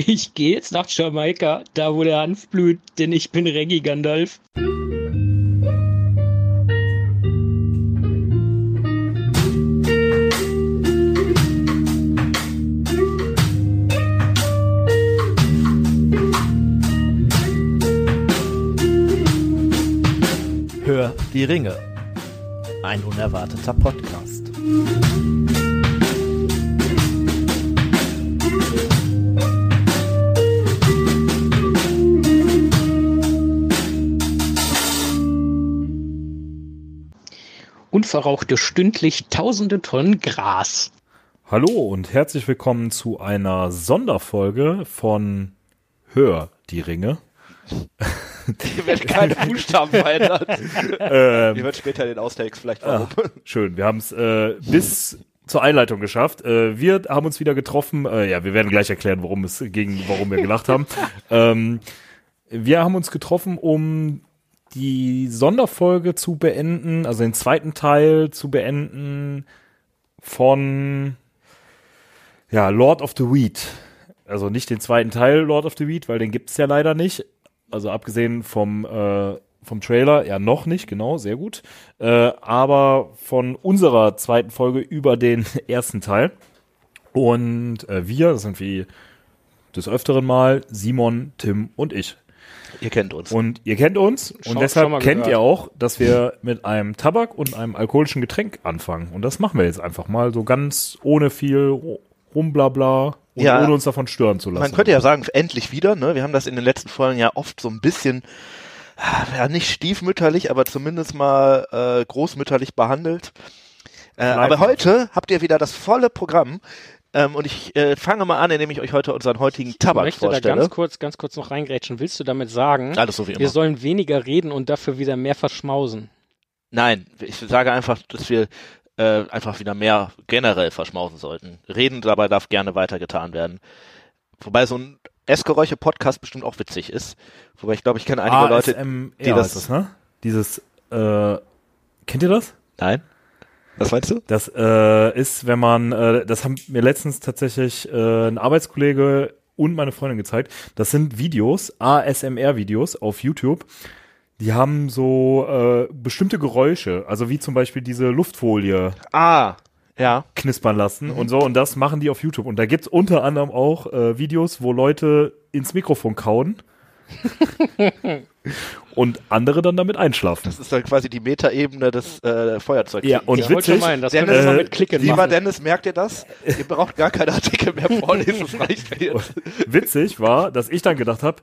Ich gehe jetzt nach Jamaika, da wo der Hanf blüht, denn ich bin Reggie Gandalf. Hör die Ringe. Ein unerwarteter Podcast. Unverrauchte stündlich tausende Tonnen Gras. Hallo und herzlich willkommen zu einer Sonderfolge von Hör die Ringe. Hier werden keine Buchstaben verändert. Ähm, Ihr hört später den Austakes vielleicht warum. schön, wir haben es äh, bis zur Einleitung geschafft. Äh, wir haben uns wieder getroffen. Äh, ja, wir werden gleich erklären, worum es ging, warum wir gelacht haben. ähm, wir haben uns getroffen, um die Sonderfolge zu beenden, also den zweiten Teil zu beenden von ja, Lord of the Weed. Also nicht den zweiten Teil Lord of the Weed, weil den gibt's ja leider nicht. Also abgesehen vom, äh, vom Trailer, ja noch nicht, genau, sehr gut. Äh, aber von unserer zweiten Folge über den ersten Teil. Und äh, wir, das sind wie des öfteren Mal Simon, Tim und ich. Ihr kennt uns. Und ihr kennt uns Schon- und deshalb kennt gehört. ihr auch, dass wir mit einem Tabak und einem alkoholischen Getränk anfangen. Und das machen wir jetzt einfach mal so ganz ohne viel Rumblabla und Ja. ohne uns davon stören zu lassen. Man könnte ja sagen, endlich wieder, ne? Wir haben das in den letzten Folgen ja oft so ein bisschen, ah, ja nicht stiefmütterlich, aber zumindest mal äh, großmütterlich behandelt. Äh, aber heute habt ihr wieder das volle Programm. Ähm, und ich äh, fange mal an, indem ich euch heute unseren heutigen Ich Tabak möchte da vorstelle. ganz kurz, ganz kurz noch reingrätschen. Willst du damit sagen, Alles so wie wir immer. sollen weniger reden und dafür wieder mehr verschmausen? Nein, ich sage einfach, dass wir äh, einfach wieder mehr generell verschmausen sollten. Reden dabei darf gerne weitergetan werden. Wobei so ein Essgeräusche-Podcast bestimmt auch witzig ist. Wobei ich glaube, ich kenne einige Leute, die das- das, ne? Dieses, äh, kennt ihr das? Nein? Was meinst du? Das äh, ist, wenn man, äh, das haben mir letztens tatsächlich äh, ein Arbeitskollege und meine Freundin gezeigt. Das sind Videos, ASMR-Videos auf YouTube. Die haben so äh, bestimmte Geräusche, also wie zum Beispiel diese Luftfolie Ah, ja. knispern lassen und so. Und das machen die auf YouTube. Und da gibt's unter anderem auch äh, Videos, wo Leute ins Mikrofon kauen und andere dann damit einschlafen. Das ist dann quasi die Metaebene des äh, Feuerzeug. Ja, und ich wollte schon witzig, meinen, das Dennis, äh, mit Klicken Lieber machen. Dennis, merkt ihr das? Ihr braucht gar keine Artikel mehr vorlesen, es reicht jetzt. witzig war, dass ich dann gedacht habe,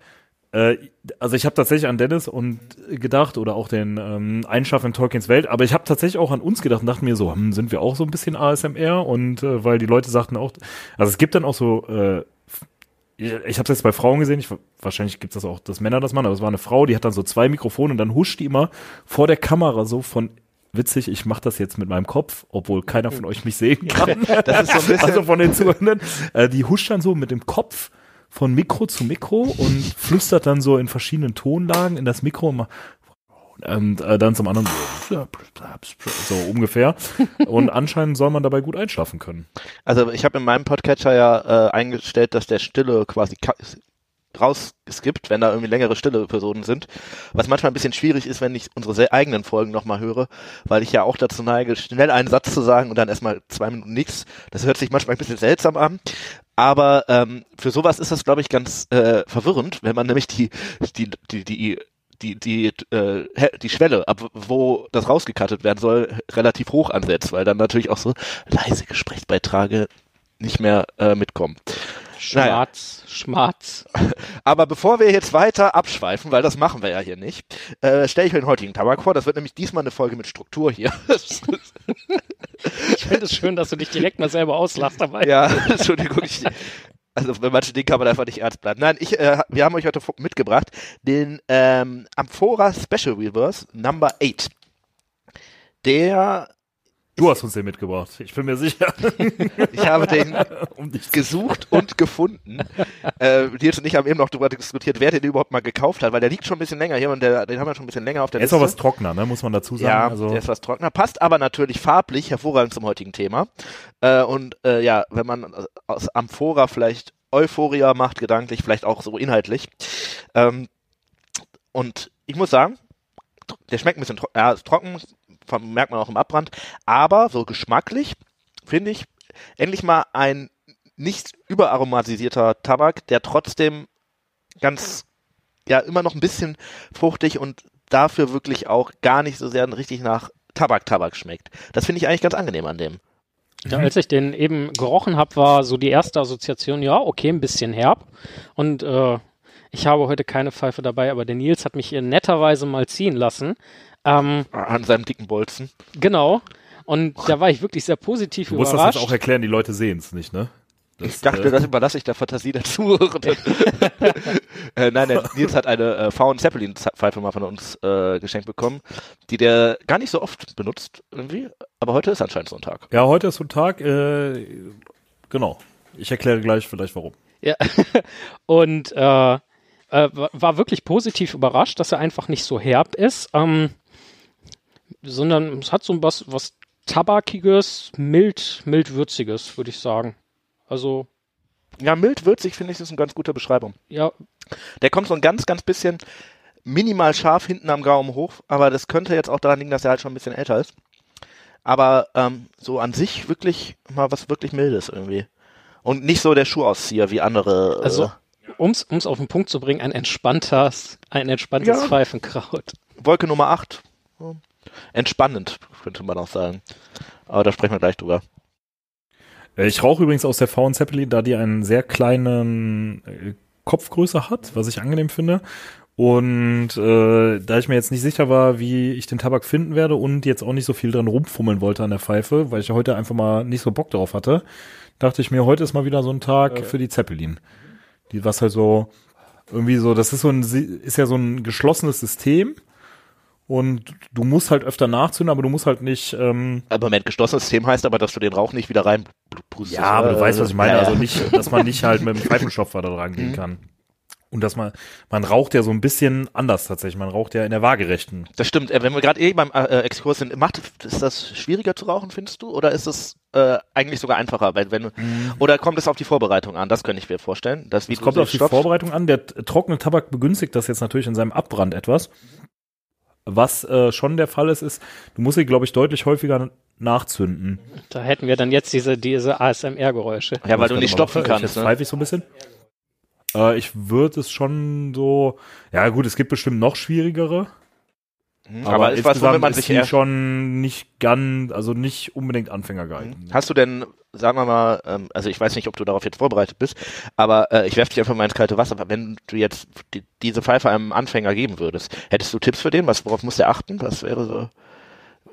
äh, also ich habe tatsächlich an Dennis und gedacht oder auch den ähm, Einschaffen in Tolkiens Welt, aber ich habe tatsächlich auch an uns gedacht und dachte mir so, hm, sind wir auch so ein bisschen ASMR und äh, weil die Leute sagten auch, also es gibt dann auch so, äh, ich, ich habe es jetzt bei Frauen gesehen, ich, wahrscheinlich gibt es das auch, dass Männer das machen, aber es war eine Frau, die hat dann so zwei Mikrofone und dann huscht die immer vor der Kamera so von Witzig, ich mache das jetzt mit meinem Kopf, obwohl keiner von euch mich sehen kann. Das ist so ein bisschen, Also von den Zuhörenden. Äh, die huscht dann so mit dem Kopf von Mikro zu Mikro und flüstert dann so in verschiedenen Tonlagen in das Mikro und, ma- und äh, dann zum anderen so, ungefähr. Und anscheinend soll man dabei gut einschlafen können. also ich habe in meinem Podcatcher ja äh, eingestellt, dass der Stille quasi rausgeskippt, wenn da irgendwie längere stille Personen sind. Was manchmal ein bisschen schwierig ist, wenn ich unsere sehr eigenen Folgen nochmal höre, weil ich ja auch dazu neige, schnell einen Satz zu sagen und dann erstmal zwei Minuten nichts. Das hört sich manchmal ein bisschen seltsam an. Aber ähm, für sowas ist das, glaube ich, ganz äh, verwirrend, wenn man nämlich die, die, die, die die, die, äh, die Schwelle, ab wo das rausgekattet werden soll, relativ hoch ansetzt, weil dann natürlich auch so leise Gesprächsbeiträge nicht mehr äh, mitkommen. Naja. Schmatz, Schmatz. Aber bevor wir jetzt weiter abschweifen, weil das machen wir ja hier nicht, äh, stelle ich euch den heutigen Tabak vor. Das wird nämlich diesmal eine Folge mit Struktur hier. Ich finde es schön, dass du dich direkt mal selber auslachst dabei. ja, Entschuldigung. Ich, also bei manchen Dingen kann man einfach nicht ernst bleiben. Nein, ich, äh, wir haben euch heute mitgebracht den ähm, Amphora Special Reverse Number 8. Der, Du hast uns den mitgebracht. Ich bin mir sicher. ich habe den gesucht und gefunden. äh, Nils und ich haben eben noch darüber diskutiert, wer den überhaupt mal gekauft hat, weil der liegt schon ein bisschen länger hier und der, den haben wir schon ein bisschen länger auf der Er ist auch was trockener, ne? muss man dazu sagen. Ja, also, der ist was trockener, passt aber natürlich farblich hervorragend zum heutigen Thema. Äh, und äh, ja, wenn man aus Amphora vielleicht Euphoria macht, gedanklich, vielleicht auch so inhaltlich. Ähm, und ich muss sagen, der schmeckt ein bisschen tro ja, trocken, merkt man auch im Abbrand, aber so geschmacklich finde ich endlich mal ein nicht überaromatisierter Tabak, der trotzdem ganz, ja, immer noch ein bisschen fruchtig und dafür wirklich auch gar nicht so sehr richtig nach Tabak-Tabak schmeckt. Das finde ich eigentlich ganz angenehm an dem. Ja, als ich den eben gerochen habe, war so die erste Assoziation, ja, okay, ein bisschen herb. Und äh, ich habe heute keine Pfeife dabei, aber der Nils hat mich hier netterweise mal ziehen lassen. Ähm, An seinem dicken Bolzen. genau. Und da war ich wirklich sehr positiv Du musst das überrascht. jetzt auch erklären, die Leute sehen es nicht, ne? Das, Ich dachte, äh, das überlasse ich der Fantasie der Zuhörenden. äh, nein, der Nils hat eine äh, Faun Zeppelin Pfeife mal von uns äh, geschenkt bekommen, die der gar nicht so oft benutzt irgendwie, aber heute ist anscheinend so ein Tag. Ja, heute ist so ein Tag, äh, genau. Ich erkläre gleich vielleicht warum. Ja. Und äh, äh, wa- war wirklich positiv überrascht, dass er einfach nicht so herb ist, ähm, sondern es hat so was, was Tabakiges, mild, mild würziges, würde ich sagen. Also, Ja, mild würzig finde ich ist eine ganz gute Beschreibung. ja, Der kommt so ein ganz, ganz bisschen minimal scharf hinten am Gaumen hoch, aber das könnte jetzt auch daran liegen, dass er halt schon ein bisschen älter ist. Aber ähm, so an sich wirklich mal was wirklich Mildes irgendwie. Und nicht so der Schuhauszieher wie andere. also, äh, um es auf den Punkt zu bringen, ein entspanntes, ein entspanntes Ja. Pfeifenkraut. Wolke Nummer 8. Entspannend, könnte man auch sagen. Aber da sprechen wir gleich drüber. Äh, Ich rauche übrigens aus der V Zeppelin, da die einen sehr kleinen äh, Kopfgröße hat, was ich angenehm finde. Und äh, da ich mir jetzt nicht sicher war, wie ich den Tabak finden werde und jetzt auch nicht so viel dran rumfummeln wollte an der Pfeife, weil ich ja heute einfach mal nicht so Bock darauf hatte, dachte ich mir, heute ist mal wieder so ein Tag für die Zeppelin. Die was halt so irgendwie so, das ist so ein ist ja so ein geschlossenes System und du musst halt öfter nachzünden, aber du musst halt nicht ähm, Aber Moment, geschlossenes System heißt aber, dass du den Rauch nicht wieder reinpustest. Ja, aber du weißt, was ich meine. Ja, ja. Also nicht, dass man nicht halt mit dem Pfeifenstopfer da dran gehen kann. Und dass man, man raucht ja so ein bisschen anders tatsächlich. Man raucht ja in der waagerechten. Das stimmt. Äh, Wenn wir gerade eh beim äh, Exkurs sind, macht, ist das schwieriger zu rauchen, findest du? Oder ist es äh, eigentlich sogar einfacher? Weil, wenn, Oder kommt es auf die Vorbereitung an? Das könnte ich mir vorstellen. Das, wie Es du kommt auf die. Vorbereitung an. Der trockene Tabak begünstigt das jetzt natürlich in seinem Abbrand etwas. Was äh, schon der Fall ist, ist, du musst sie, glaube ich, deutlich häufiger nachzünden. Da hätten wir dann jetzt diese, diese ASMR-Geräusche. Ja, weil du Ich nicht stopfen kannst. Jetzt Ne? pfeife ich so ein bisschen. Äh, ich würde es schon so, ja gut, es gibt bestimmt noch schwierigere. Mhm. Aber, ist was, womit man ist sich schon nicht ganz, also nicht unbedingt Anfänger geeignet. Mhm. Hast du denn, sagen wir mal, ähm, also ich weiß nicht, ob du darauf jetzt vorbereitet bist, aber äh, ich werfe dich einfach mal ins kalte Wasser. Wenn du jetzt die, diese Pfeife einem Anfänger geben würdest, hättest du Tipps für den? Was, worauf muss der achten? Was wäre so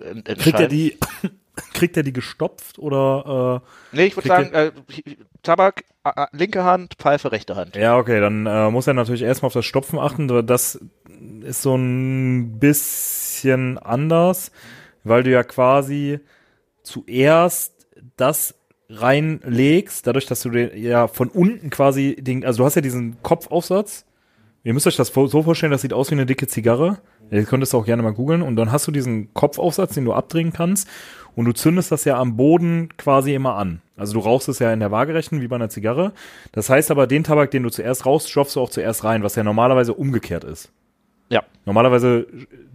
en- Kriegt er die, kriegt er die gestopft oder? Nee, ich würde sagen, äh, Tabak, äh, äh, linke Hand, Pfeife, rechte Hand. Äh, ja, okay, dann äh, muss er natürlich erstmal auf das Stopfen achten. Das ist so ein bisschen anders, weil du ja quasi zuerst das reinlegst, dadurch, dass du den, ja von unten quasi den, also du hast ja diesen Kopfaufsatz. Ihr müsst euch das so vorstellen, das sieht aus wie eine dicke Zigarre. Ihr könntest auch gerne mal googeln und dann hast du diesen Kopfaufsatz, den du abdrehen kannst und du zündest das ja am Boden quasi immer an. Also du rauchst es ja in der Waagerechten wie bei einer Zigarre. Das heißt aber, den Tabak, den du zuerst rauchst, stopfst du auch zuerst rein, was ja normalerweise umgekehrt ist. Ja. Normalerweise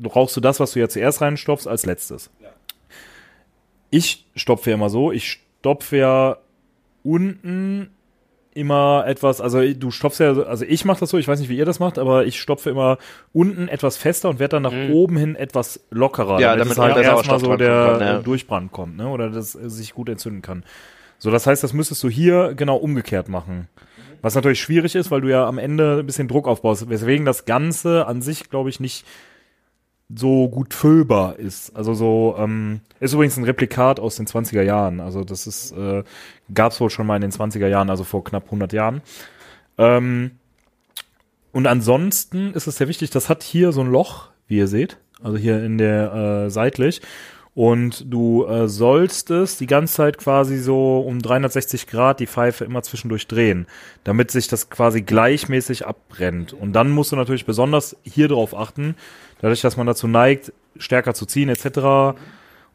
rauchst du das, was du ja zuerst reinstopfst, als letztes. Ich stopfe ja immer so, ich stopfe ja unten immer etwas, also du stopfst ja, also ich mache das so, ich weiß nicht, wie ihr das macht, aber ich stopfe immer unten etwas fester und werde dann nach Mhm. oben hin etwas lockerer, Ja, damit, damit es halt erstmal so der kann, ja. Durchbrand kommt, ne? Oder das äh, sich gut entzünden kann. So, das heißt, das müsstest du hier genau umgekehrt machen. Was natürlich schwierig ist, weil du ja am Ende ein bisschen Druck aufbaust, weswegen das Ganze an sich, glaube ich, nicht so gut füllbar ist. Also so, ähm, ist übrigens ein Replikat aus den 20er Jahren. Also das ist, äh, gab wohl schon mal in den 20er Jahren, also vor knapp 100 Jahren. Ähm, und ansonsten ist es sehr wichtig, das hat hier so ein Loch, wie ihr seht, also hier in der äh, seitlich. Und du äh, sollst es die ganze Zeit quasi so um 360 Grad die Pfeife immer zwischendurch drehen, damit sich das quasi gleichmäßig abbrennt. Und dann musst du natürlich besonders hier drauf achten, dadurch, dass man dazu neigt, stärker zu ziehen etc.,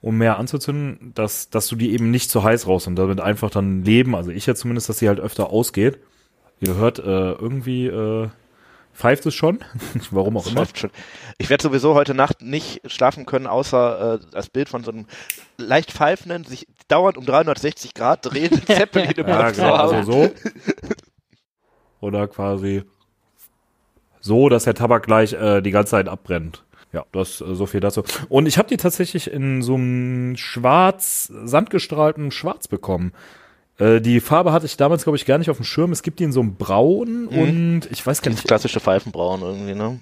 um mehr anzuzünden, dass, dass du die eben nicht zu heiß raus und damit einfach dann leben, also ich ja zumindest, dass sie halt öfter ausgeht. Ihr hört, äh, irgendwie äh, pfeift es schon. Warum auch immer. Schon. Ich werde sowieso heute Nacht nicht schlafen können, außer äh, das Bild von so einem leicht pfeifenden, sich dauernd um 360 Grad drehenden Zeppelin im Ja, genau, also so. Oder quasi so, dass der Tabak gleich äh, die ganze Zeit abbrennt. Ja, das äh, so viel dazu. Und ich habe die tatsächlich in so einem schwarz, sandgestrahlten Schwarz bekommen. Äh, die Farbe hatte ich damals, glaube ich, gar nicht auf dem Schirm. Es gibt die in so einem Braun und ich weiß gar nicht. klassische Pfeifenbraun irgendwie, ne?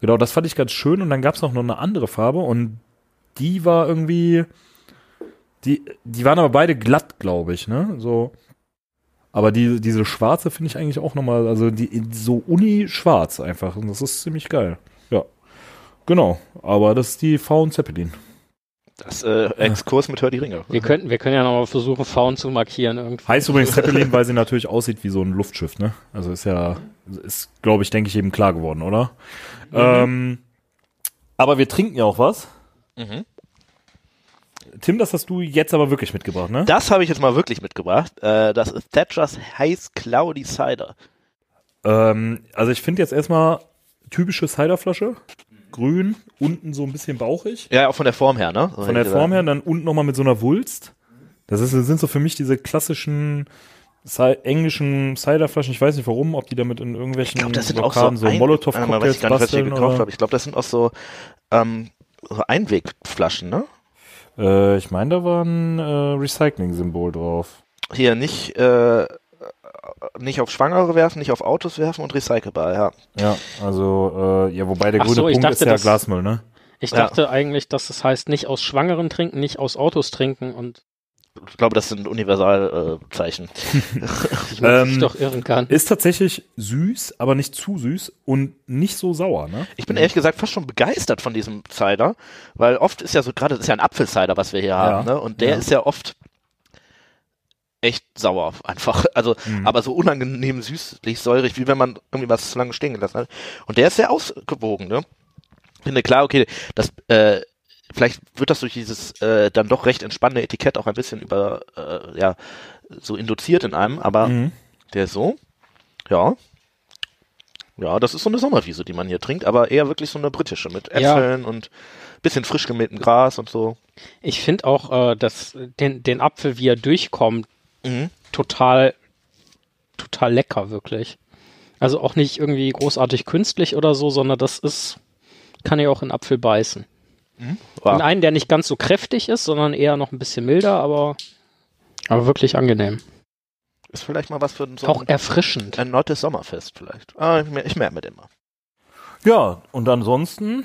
Genau, das fand ich ganz schön. Und dann gab es noch eine andere Farbe und die war irgendwie. Die, die waren aber beide glatt, glaube ich, ne? So. Aber die, diese schwarze finde ich eigentlich auch nochmal, also die so uni-schwarz einfach. Und das ist ziemlich geil. Ja. Genau. Aber das ist die Faun Zeppelin. Das äh, Exkurs mit Hör die Ringe. Wir könnten, wir können ja nochmal versuchen, Faun zu markieren irgendwie. Heißt übrigens Zeppelin, weil sie natürlich aussieht wie so ein Luftschiff, ne? Also ist ja, ist, glaube ich, denke ich, eben klar geworden, oder? Ähm, aber wir trinken ja auch was. Mhm. Tim, das hast du jetzt aber wirklich mitgebracht, ne? Das habe ich jetzt mal wirklich mitgebracht. Äh, das ist Thatchers Heiß Cloudy Cider. Ähm, also ich finde jetzt erstmal typische Ciderflasche. Grün, unten so ein bisschen bauchig. Ja, auch von der Form her, ne? Von der Form her, dann unten nochmal mit so einer Wulst. Das ist, sind so für mich diese klassischen englischen Ciderflaschen. Ich weiß nicht warum, ob die damit in irgendwelchen Ich glaube, das sind auch so, so ein- Molotow-Cocktails Ah, weiß ich gar nicht, was ich gekauft habe. Ich glaube, das sind auch so, ähm, so Einwegflaschen, ne? Äh, ich meine, da war ein äh, Recycling-Symbol drauf. Hier nicht, äh, nicht auf Schwangere werfen, nicht auf Autos werfen und recycelbar, ja. Ja, also, äh, ja, wobei der Ach grüne so, ich Punkt dachte, ist ja das- Glasmüll, ne? Ich Ja. dachte eigentlich, dass es heißt, nicht aus Schwangeren trinken, nicht aus Autos trinken und Ich glaube, das sind Universalzeichen. Äh, ich mich Ähm, doch irren kann. Ist tatsächlich süß, aber nicht zu süß und nicht so sauer, ne? ich bin ehrlich gesagt fast schon begeistert von diesem Cider, weil oft ist ja so, gerade das ist ja ein Apfelcider, was wir hier haben, ne? Und der ja. ist ja oft echt sauer einfach. Also, Mhm. aber so unangenehm süßlich, säurig, wie wenn man irgendwie was zu lange stehen gelassen hat. Und der ist sehr ausgewogen, ne? Ich finde klar, okay, das, äh, vielleicht wird das durch dieses äh, dann doch recht entspannende Etikett auch ein bisschen über, äh, ja, so induziert in einem, aber Mhm. der ist so, ja. Ja, das ist so eine Sommerwiese, die man hier trinkt, aber eher wirklich so eine britische mit Ja. Äpfeln und bisschen frisch gemähtem Gras und so. Ich finde auch, äh, dass den, den Apfel, wie er durchkommt, Mhm. total, total lecker, wirklich. Also auch nicht irgendwie großartig künstlich oder so, sondern das ist, kann ich auch in Apfel beißen. Wow. In einen, der nicht ganz so kräftig ist, sondern eher noch ein bisschen milder, aber, aber wirklich angenehm. Ist vielleicht mal was für so Auch ein, erfrischend. ein nettes Sommerfest vielleicht. Ah, ich, ich merke mir den mal. Ja, und ansonsten,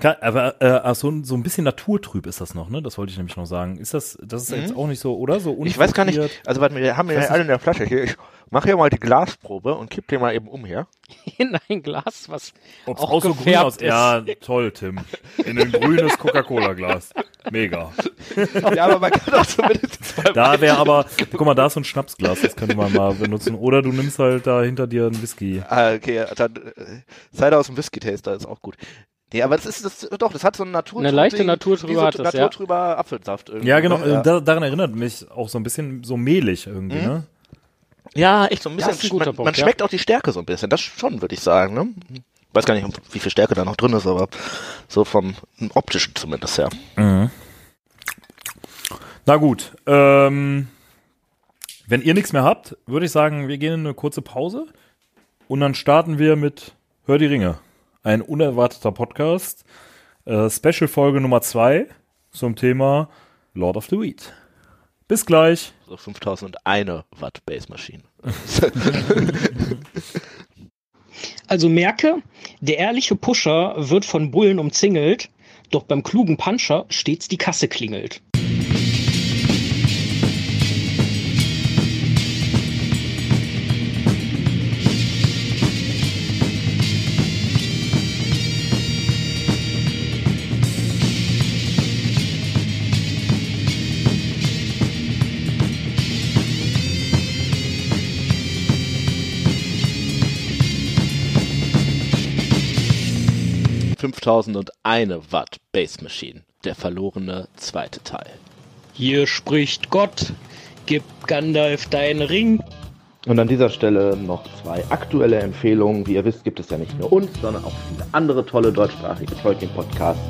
kann, aber äh, ach, so, ein- so ein bisschen naturtrüb ist das noch, ne? Das wollte ich nämlich noch sagen. Ist das, das ist Mhm. jetzt auch nicht so, oder? So Ich weiß gar nicht, also warte, wir haben ja alle in der Flasche hier. Ich mache hier mal die Glasprobe und kipp den mal eben um hier. In ein Glas, was Ob's auch auch so grün aus. ist. Ja, toll, Tim. In ein grünes Coca-Cola-Glas. Mega. ja, aber man kann auch zumindest zwei Da wäre aber, guck mal, da ist so ein Schnapsglas, das könnte man mal benutzen. Oder du nimmst halt da hinter dir einen Whisky. Ah, okay, dann äh, Cider aus dem Whisky-Taster ist auch gut. Nee, aber das ist das doch, das hat so eine Natur Eine leichte Naturtrübe wie so hat das, ja. naturtrüber Apfelsaft irgendwie. Ja, genau, ne? äh, da, daran erinnert mich auch so ein bisschen so mehlig irgendwie, Mhm. ne? Ja, echt so ein bisschen. Das ist ein guter man, Punkt, man ja. schmeckt auch die Stärke so ein bisschen. Das schon, würde ich sagen. Ne? Weiß gar nicht, wie viel Stärke da noch drin ist, aber so vom optischen zumindest her. Mhm. Na gut, ähm, wenn ihr nichts mehr habt, würde ich sagen, wir gehen in eine kurze Pause und dann starten wir mit Hör die Ringe. Ein unerwarteter Podcast. Äh, Special-Folge Nummer zwei zum Thema Lord of the Weed. Bis gleich. So 5001 Watt Base Maschine. Also merke, der ehrliche Pusher wird von Bullen umzingelt, doch beim klugen Puncher stets die Kasse klingelt. Mhm. 5001 Watt Base Machine. Der verlorene zweite Teil. Hier spricht Gott, gib Gandalf deinen Ring. Und an dieser Stelle noch zwei aktuelle Empfehlungen. Wie ihr wisst, gibt es ja nicht nur uns, sondern auch viele andere tolle deutschsprachige Tolkien-Podcasts.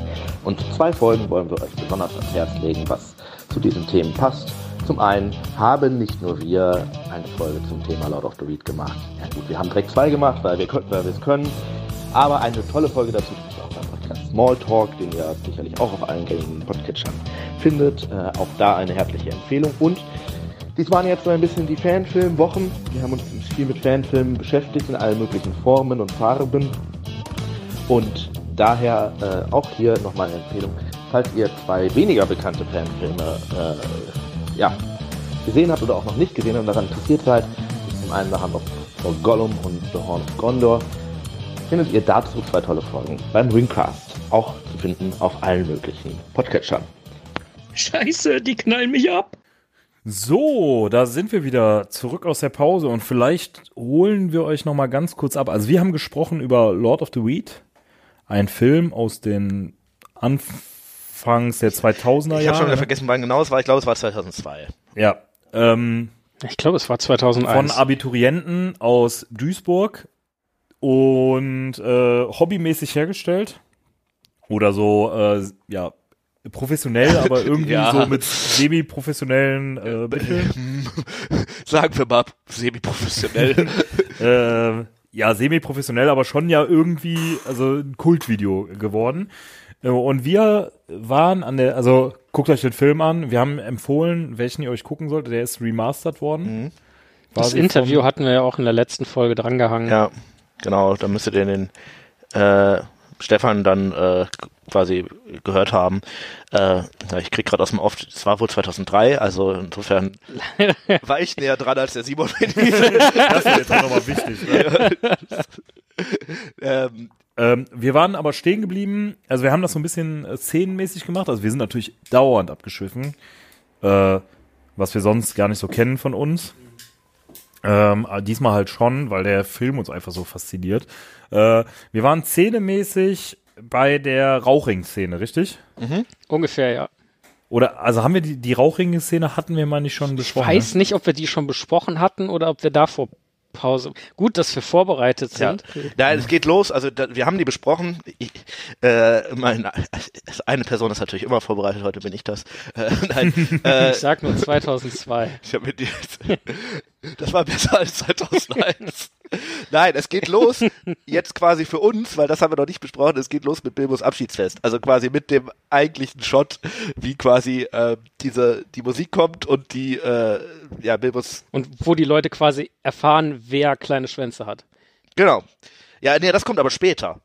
Und zwei Folgen wollen wir euch besonders ans Herz legen, was zu diesen Themen passt. Zum einen haben nicht nur wir eine Folge zum Thema Lord of the Reed gemacht. Ja gut, wir haben direkt zwei gemacht, weil wir weil wir es können. Aber eine tolle Folge dazu Smalltalk, den ihr sicherlich auch auf allen gängigen Podcatchern findet. Äh, auch da eine herzliche Empfehlung. Und dies waren jetzt so ein bisschen die Fanfilmwochen. Wir haben uns viel mit Fanfilmen beschäftigt in allen möglichen Formen und Farben. Und daher äh, auch hier nochmal eine Empfehlung. Falls ihr zwei weniger bekannte Fanfilme äh, ja, gesehen habt oder auch noch nicht gesehen und daran interessiert seid, zum einen The Hand of Gollum und The Horn of Gondor, findet ihr dazu zwei tolle Folgen beim Ringcast, auch zu finden auf allen möglichen Podcatchern. Scheiße, die knallen mich ab. So, da sind wir wieder zurück aus der Pause und vielleicht holen wir euch noch mal ganz kurz ab. Also wir haben gesprochen über Lord of the Weed, ein Film aus den Anfangs der 2000er Jahre. Ich habe schon wieder vergessen, wann genau es war. Ich glaube, es war 2002. Ja, ähm, Ich glaube, es war 2001. von Abiturienten aus Duisburg und äh, hobbymäßig hergestellt oder so, äh, ja, professionell, aber irgendwie Ja. so mit semi-professionellen äh, Mitteln. Sagen wir mal semi-professionell. äh, ja, semi-professionell, aber schon ja irgendwie, also ein Kultvideo geworden. Äh, Und wir waren an der, also guckt euch den Film an. Wir haben empfohlen, welchen ihr euch gucken solltet. Der ist remastered worden. das Quasi Interview hatten wir ja auch in der letzten Folge drangehangen. ja, genau. Da müsstet ihr den äh, Stefan dann äh, quasi gehört haben. Äh, ich krieg gerade aus dem Off, es war wohl 2003, also insofern war ich näher dran als der Simon. Das ist jetzt auch nochmal wichtig. Ne? ähm, Ähm, wir waren aber stehen geblieben, also wir haben das so ein bisschen äh, szenenmäßig gemacht, also wir sind natürlich dauernd abgeschwiffen, äh, was wir sonst gar nicht so kennen von uns. Ähm, aber diesmal halt schon, weil der Film uns einfach so fasziniert. Äh, wir waren szenemäßig bei der Rauchring-Szene, richtig? Ungefähr, ja. Oder, also haben wir die, die Rauchring-Szene hatten wir mal nicht schon Ich besprochen? weiß nicht, ob wir die schon besprochen hatten oder ob wir davor Pause. Gut, dass wir vorbereitet Ja. sind. Nein, es geht los. Also da, wir haben die besprochen. Ich, äh, mein, eine Person ist natürlich immer vorbereitet. Heute bin ich das. Äh, nein, äh, Ich sag nur 2002. ich habe mir die, das war besser als 2001. Nein, es geht los jetzt quasi für uns, weil das haben wir noch nicht besprochen. Es geht los mit Bilbos Abschiedsfest. Also quasi mit dem eigentlichen Shot, wie quasi äh, diese die Musik kommt und die äh, ja Bilbos Und wo die Leute quasi erfahren, wer kleine Schwänze hat. Genau. Ja, nee, das kommt aber später.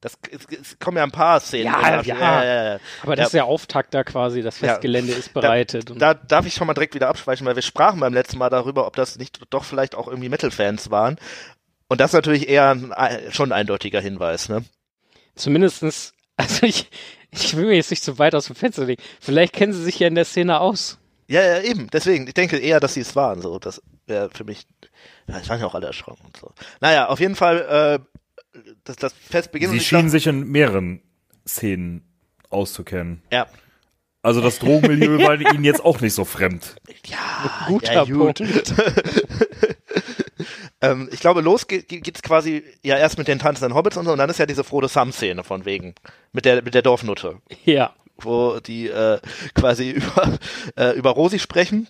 Das es, es kommen ja ein paar Szenen. Ja, ja. ja, ja. Aber das ist der Auftakt da quasi, das. Festgelände ist bereitet. und Da darf ich schon mal direkt wieder abschweichen, weil wir sprachen beim letzten Mal darüber, ob das nicht doch vielleicht auch irgendwie Metal-Fans waren. Und das ist natürlich eher ein, schon ein eindeutiger Hinweis, ne? zumindestens, also ich, ich will mir jetzt nicht zu weit aus dem Fenster legen. Vielleicht kennen sie sich ja in der Szene aus. Ja, ja, eben. Deswegen, ich denke eher, dass sie es waren. So, das wäre für mich. Ja, es waren ja auch alle erschrocken und so. Naja, auf jeden Fall, äh, das, das Fest beginnt. Sie schienen dachte- sich in mehreren Szenen auszukennen. Ja. Also das Drogenmilieu war ihnen jetzt auch nicht so fremd. Ja, Guter ja, gut. Punkt. ähm, ich glaube, los geht, geht's quasi ja erst mit den tanzenden Hobbits und so, und dann ist ja diese Frodo Sam-Szene von wegen. Mit der, mit der Dorfnutte. Ja. Wo die äh, quasi über, äh, über Rosi sprechen.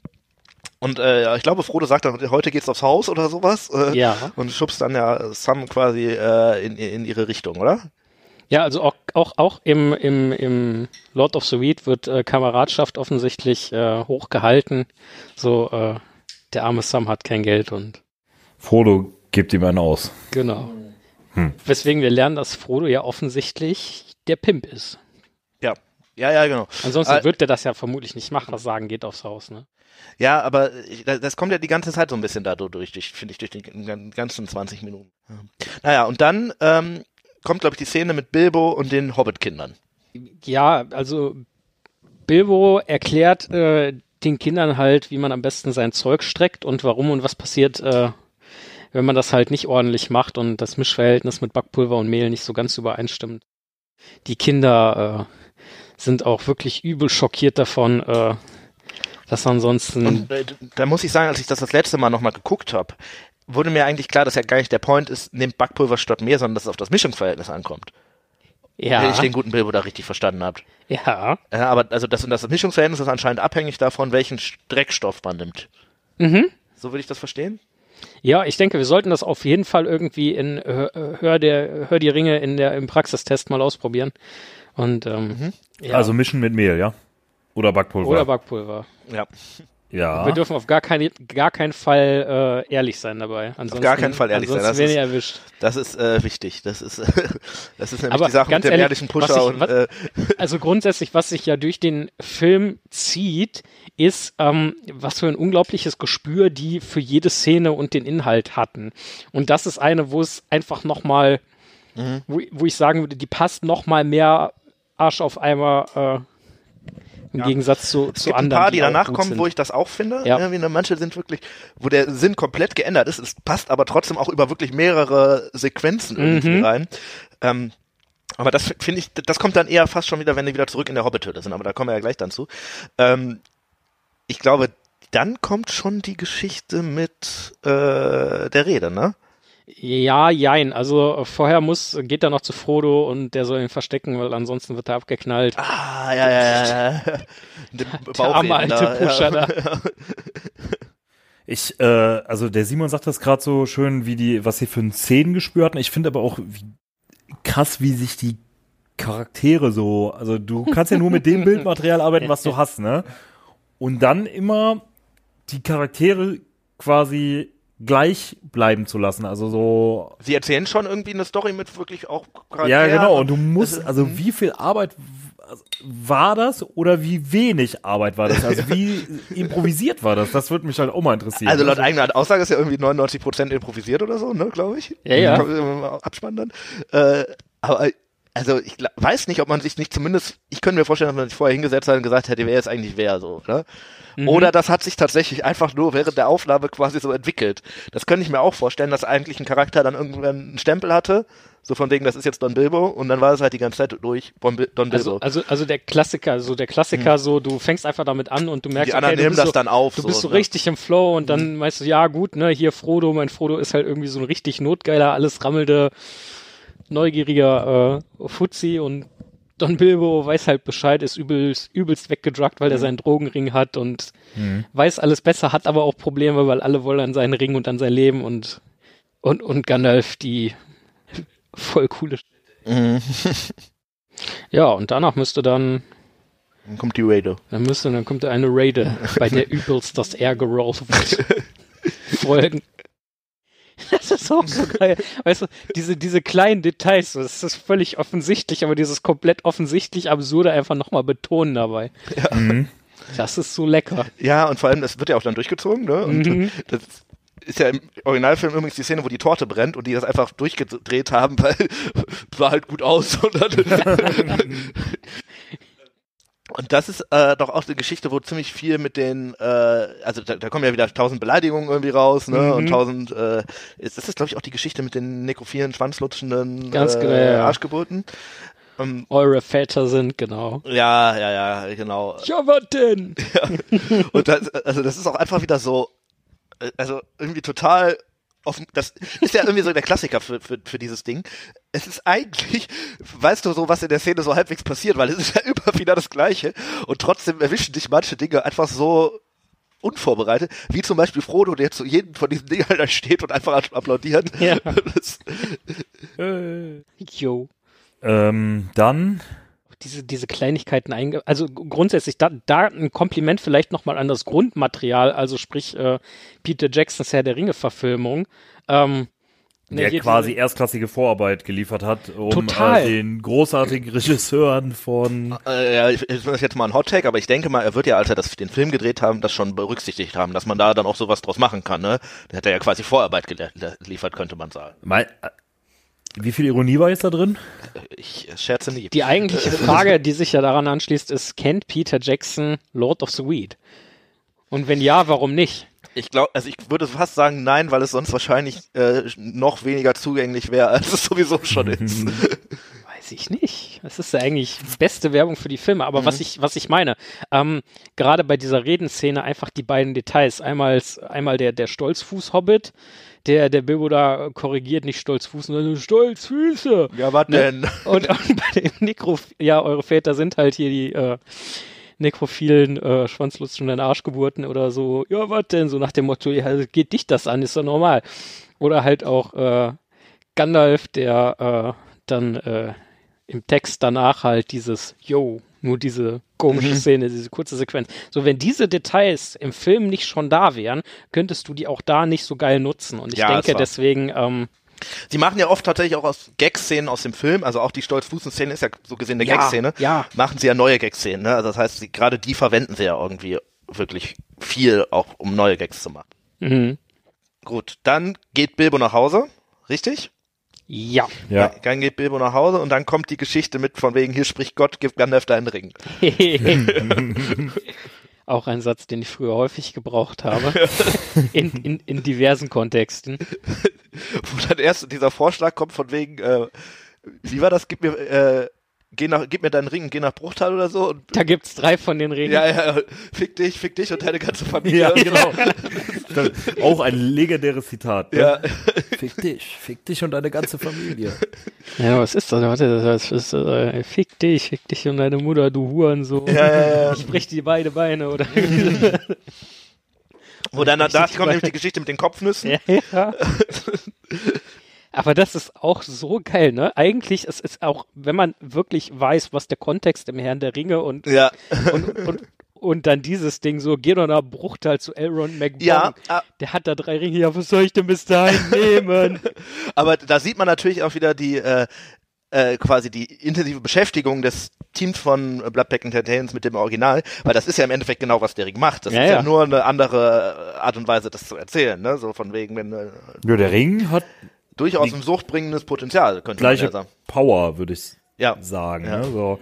Und äh, ja, ich glaube, Frodo sagt dann, heute geht's aufs Haus oder sowas. Äh, Ja. Und schubst dann ja Sam quasi äh, in, in ihre Richtung, oder? Ja, also auch, auch, auch im, im, im Lord of the Weed wird äh, Kameradschaft offensichtlich äh, hochgehalten. So, äh, der arme Sam hat kein Geld und Frodo gibt ihm einen aus. genau. Hm. Weswegen wir lernen, dass Frodo ja offensichtlich der Pimp ist. Ja. Ja, genau. Ansonsten Äh, wird der das ja vermutlich nicht machen, das sagen geht aufs Haus, ne? Ja, aber ich- das kommt ja die ganze Zeit so ein bisschen da durch, durch finde ich, durch die gan- ganzen 20 Minuten. Ja. Naja, und dann ähm, kommt, glaube ich, die Szene mit Bilbo und den Hobbit-Kindern. Ja, also Bilbo erklärt äh, den Kindern halt, wie man am besten sein Zeug streckt und warum und was passiert, äh, wenn man das halt nicht ordentlich macht und das Mischverhältnis mit Backpulver und Mehl nicht so ganz übereinstimmt. Die Kinder äh, sind auch wirklich übel schockiert davon, äh, dass ansonsten. Und äh, da muss ich sagen, als ich das das letzte Mal nochmal geguckt habe, wurde mir eigentlich klar, dass ja gar nicht der Point ist, nehmt Backpulver statt mehr, sondern dass es auf das Mischungsverhältnis ankommt. Wenn ja, ich den guten Bilbo da richtig verstanden habe. ja. Ja, aber also das, und das Mischungsverhältnis ist anscheinend abhängig davon, welchen Dreckstoff man nimmt. Mhm. So würde ich das verstehen? Ja, ich denke, wir sollten das auf jeden Fall irgendwie in Hör, der, Hör die Ringe in der, im Praxistest mal ausprobieren. Und ähm, ja. Also mischen mit Mehl, ja? Oder Backpulver. oder Backpulver. Ja. ja. Wir dürfen auf gar, keine, gar keinen Fall äh, ehrlich sein dabei. Ansonsten, gar keinen Fall ehrlich sein, das werden ist- wir erwischt. Das ist äh, wichtig. Das ist, das ist nämlich Aber die Sache ganz mit dem ehrlich, ehrlichen was Pusher ich- und was- äh, Also grundsätzlich, was sich ja durch den Film zieht, ist, ähm, was für ein unglaubliches Gespür die für jede Szene und den Inhalt hatten. Und das ist eine, wo es einfach nochmal, Mhm. wo, wo ich sagen würde, die passt nochmal mehr Arsch auf Eimer äh, im Gegensatz zu, es zu gibt ein anderen. paar, die auch danach kommen, sind. wo ich das auch finde. Ja. Irgendwie, ne, manche sind wirklich, wo der Sinn komplett geändert ist. Es passt aber trotzdem auch über wirklich mehrere Sequenzen irgendwie Mhm. rein. Ähm, aber das finde ich, das kommt dann eher fast schon wieder, wenn die wieder zurück in der Hobbit-Hütte sind. Aber da kommen wir ja gleich dann zu. Ähm, ich glaube, dann kommt schon die Geschichte mit äh, der Rede, ne? Ja, jein. Also äh, vorher muss, geht er noch zu Frodo und der soll ihn verstecken, weil ansonsten wird er abgeknallt. Ah, ja, ja, ja, ja. Der arme alte Pusher da. Ich, äh, also der Simon sagt das gerade so schön, wie die, was sie für ein Szenengespür hatten. Ich finde aber auch wie, krass, wie sich die Charaktere so, also du kannst ja nur mit dem Bildmaterial arbeiten, was du hast, ne? Und dann immer die Charaktere quasi gleich bleiben zu lassen, also so Sie erzählen schon irgendwie eine Story mit wirklich auch Ja, genau. Und du musst, ist- also wie viel Arbeit also war das oder wie wenig Arbeit war das? Also wie improvisiert war das? Das würde mich halt auch mal interessieren. Also laut eigener Aussage ist ja irgendwie 99% improvisiert oder so, ne, glaube ich. Ja, ja. Abspann dann. Äh, aber also ich gla- weiß nicht, ob man sich nicht zumindest, ich könnte mir vorstellen, dass man sich vorher hingesetzt hat und gesagt hätte, wer jetzt eigentlich wer so, ne? Mhm. Oder das hat sich tatsächlich einfach nur während der Aufnahme quasi so entwickelt. Das könnte ich mir auch vorstellen, dass eigentlich ein Charakter dann irgendwann einen Stempel hatte, so von wegen, das ist jetzt Don Bilbo, und dann war es halt die ganze Zeit durch Don, Don Bilbo. Also, also, also der Klassiker, so der Klassiker, so du fängst einfach damit an und du merkst, die anderen okay, du nehmen bist das so, dann auf. du bist so ne? richtig im Flow und dann meinst du, ja gut, ne, hier Frodo, mein Frodo ist halt irgendwie so ein richtig notgeiler, alles rammelnde, neugieriger äh, Fuzzi und Don Bilbo weiß halt Bescheid, ist übelst, übelst weggedruckt, weil er seinen Drogenring hat und weiß alles besser, hat aber auch Probleme, weil alle wollen an seinen Ring und an sein Leben und und und Gandalf die voll coole Mhm. Ja, und danach müsste dann Dann kommt die Raider. Dann müsste, dann kommt eine Raider, bei der übelst das R gerollt wird. Folgen. Das ist auch so geil. Weißt du, diese, diese kleinen Details, das ist völlig offensichtlich, aber dieses komplett offensichtlich Absurde einfach nochmal betonen dabei. Mhm. Das ist so lecker. Ja, und vor allem, das wird ja auch dann durchgezogen, ne? Und Mhm. das ist ja im Originalfilm übrigens die Szene, wo die Torte brennt und die das einfach durchgedreht haben, weil sah halt gut aus. Und, dann und das ist äh, doch auch eine Geschichte, wo ziemlich viel mit den, äh, also da, da kommen ja wieder tausend Beleidigungen irgendwie raus, ne? Mhm. Und tausend, äh, ist, das ist glaube ich auch die Geschichte mit den nekrophilen, schwanzlutschenden Ganz äh, genau, ja, ja. Arschgeburten. Ähm, Eure Väter sind, genau. ja, ja, ja, genau. Ja, was denn? Und das, also das ist auch einfach wieder so, äh, also irgendwie total offen, das ist ja irgendwie so der Klassiker für, für, für dieses Ding. Es ist eigentlich, weißt du so, was in der Szene so halbwegs passiert, weil es ist ja immer wieder das Gleiche und trotzdem erwischen dich manche Dinge einfach so unvorbereitet, wie zum Beispiel Frodo, der zu jedem von diesen Dingern da steht und einfach applaudiert. Ja. Jo. Ähm, dann, diese, diese Kleinigkeiten einge... Also grundsätzlich, da, da ein Kompliment vielleicht nochmal an das Grundmaterial, also sprich äh, Peter Jacksons Herr der Ringe-Verfilmung. Ähm, ne, der hier quasi erstklassige Vorarbeit geliefert hat, um Total. Äh, den großartigen Regisseuren von äh, ja, ich, ich das jetzt mal ein Hot Take, aber ich denke mal, er wird ja, als er das, den Film gedreht haben, das schon berücksichtigt haben, dass man da dann auch sowas draus machen kann. Ne? Der hat ja quasi Vorarbeit geliefert, könnte man sagen. Äh, wie viel Ironie war jetzt da drin? Ich äh, scherze nie. Die eigentliche Frage, die sich ja daran anschließt, ist, kennt Peter Jackson Lord of the Weed? Und wenn ja, warum nicht? Ich glaube, also ich würde fast sagen nein, weil es sonst wahrscheinlich äh, noch weniger zugänglich wäre, als es sowieso schon ist. Weiß ich nicht. Das ist ja eigentlich beste Werbung für die Filme. Aber Mhm. was ich, was ich meine, ähm, gerade bei dieser Redenszene einfach die beiden Details. Einmal, einmal der, der Stolzfuß-Hobbit, der, der Bilbo da korrigiert, nicht Stolzfuß, sondern Stolzfüße. Ja, was Ne? denn? Und, und bei dem Nekro, ja, eure Väter sind halt hier die äh, nekrophilen äh, schwanzlutschenden Arschgeburten oder so. Ja, was denn? So nach dem Motto, ja, geht dich das an, ist doch normal. Oder halt auch äh, Gandalf, der äh, dann äh, im Text danach halt dieses Yo, nur diese komische Szene, diese kurze Sequenz. So, wenn diese Details im Film nicht schon da wären, könntest du die auch da nicht so geil nutzen. Und ich Ja, denke deswegen, ähm, Sie machen ja oft tatsächlich auch aus Gag-Szenen aus dem Film, also auch die Stolz-Fußen-Szene ist ja so gesehen eine Ja, Gag-Szene, ja. machen sie ja neue Gag-Szenen. Ne? Also das heißt, sie, gerade die verwenden sie ja irgendwie wirklich viel, auch um neue Gags zu machen. mhm. Gut, dann geht Bilbo nach Hause, richtig? Ja. Ja. Dann geht Bilbo nach Hause und dann kommt die Geschichte mit von wegen, hier spricht Gott, gib Gandalf deinen Ring. Auch ein Satz, den ich früher häufig gebraucht habe. In, in, in diversen Kontexten. Wo dann erst dieser Vorschlag kommt von wegen, äh, wie war das, gib mir, äh, geh nach, gib mir deinen Ring, geh nach Bruchtal oder so und Da gibt's drei von den Ringen. ja, ja, fick dich, fick dich und deine ganze Familie. Ja, genau. Auch ein legendäres Zitat. Ne? Ja. Fick dich, fick dich und deine ganze Familie. Ja, was ist das? Warte, das ist, äh, fick dich, fick dich und deine Mutter, du Hurensohn. Ja, ja, ja. Ich brich dir beide Beine, oder? Wo dann, da kommt nämlich die Geschichte mit den Kopfnüssen. ja, ja. Aber das ist auch so geil, ne? Eigentlich, es ist auch, wenn man wirklich weiß, was der Kontext im Herrn der Ringe und, Ja. und, und, und dann dieses Ding so, geh doch nach Bruchtal zu Elrond McBong. Ja, ah, Der hat da drei Ringe, ja, was soll ich denn bis dahin nehmen? aber da sieht man natürlich auch wieder die, äh, äh, quasi die intensive Beschäftigung des Teams von Bloodpack Entertainment mit dem Original, weil das ist ja im Endeffekt genau, was der Ring macht. Das Ja, ist ja, ja. nur eine andere Art und Weise, das zu erzählen, ne? So von wegen, wenn äh, Ja, der Ring hat durchaus ein suchtbringendes Potenzial, könnte man ja gleiche sagen. Power, würde ich Ja. sagen. Ja. Ne? So.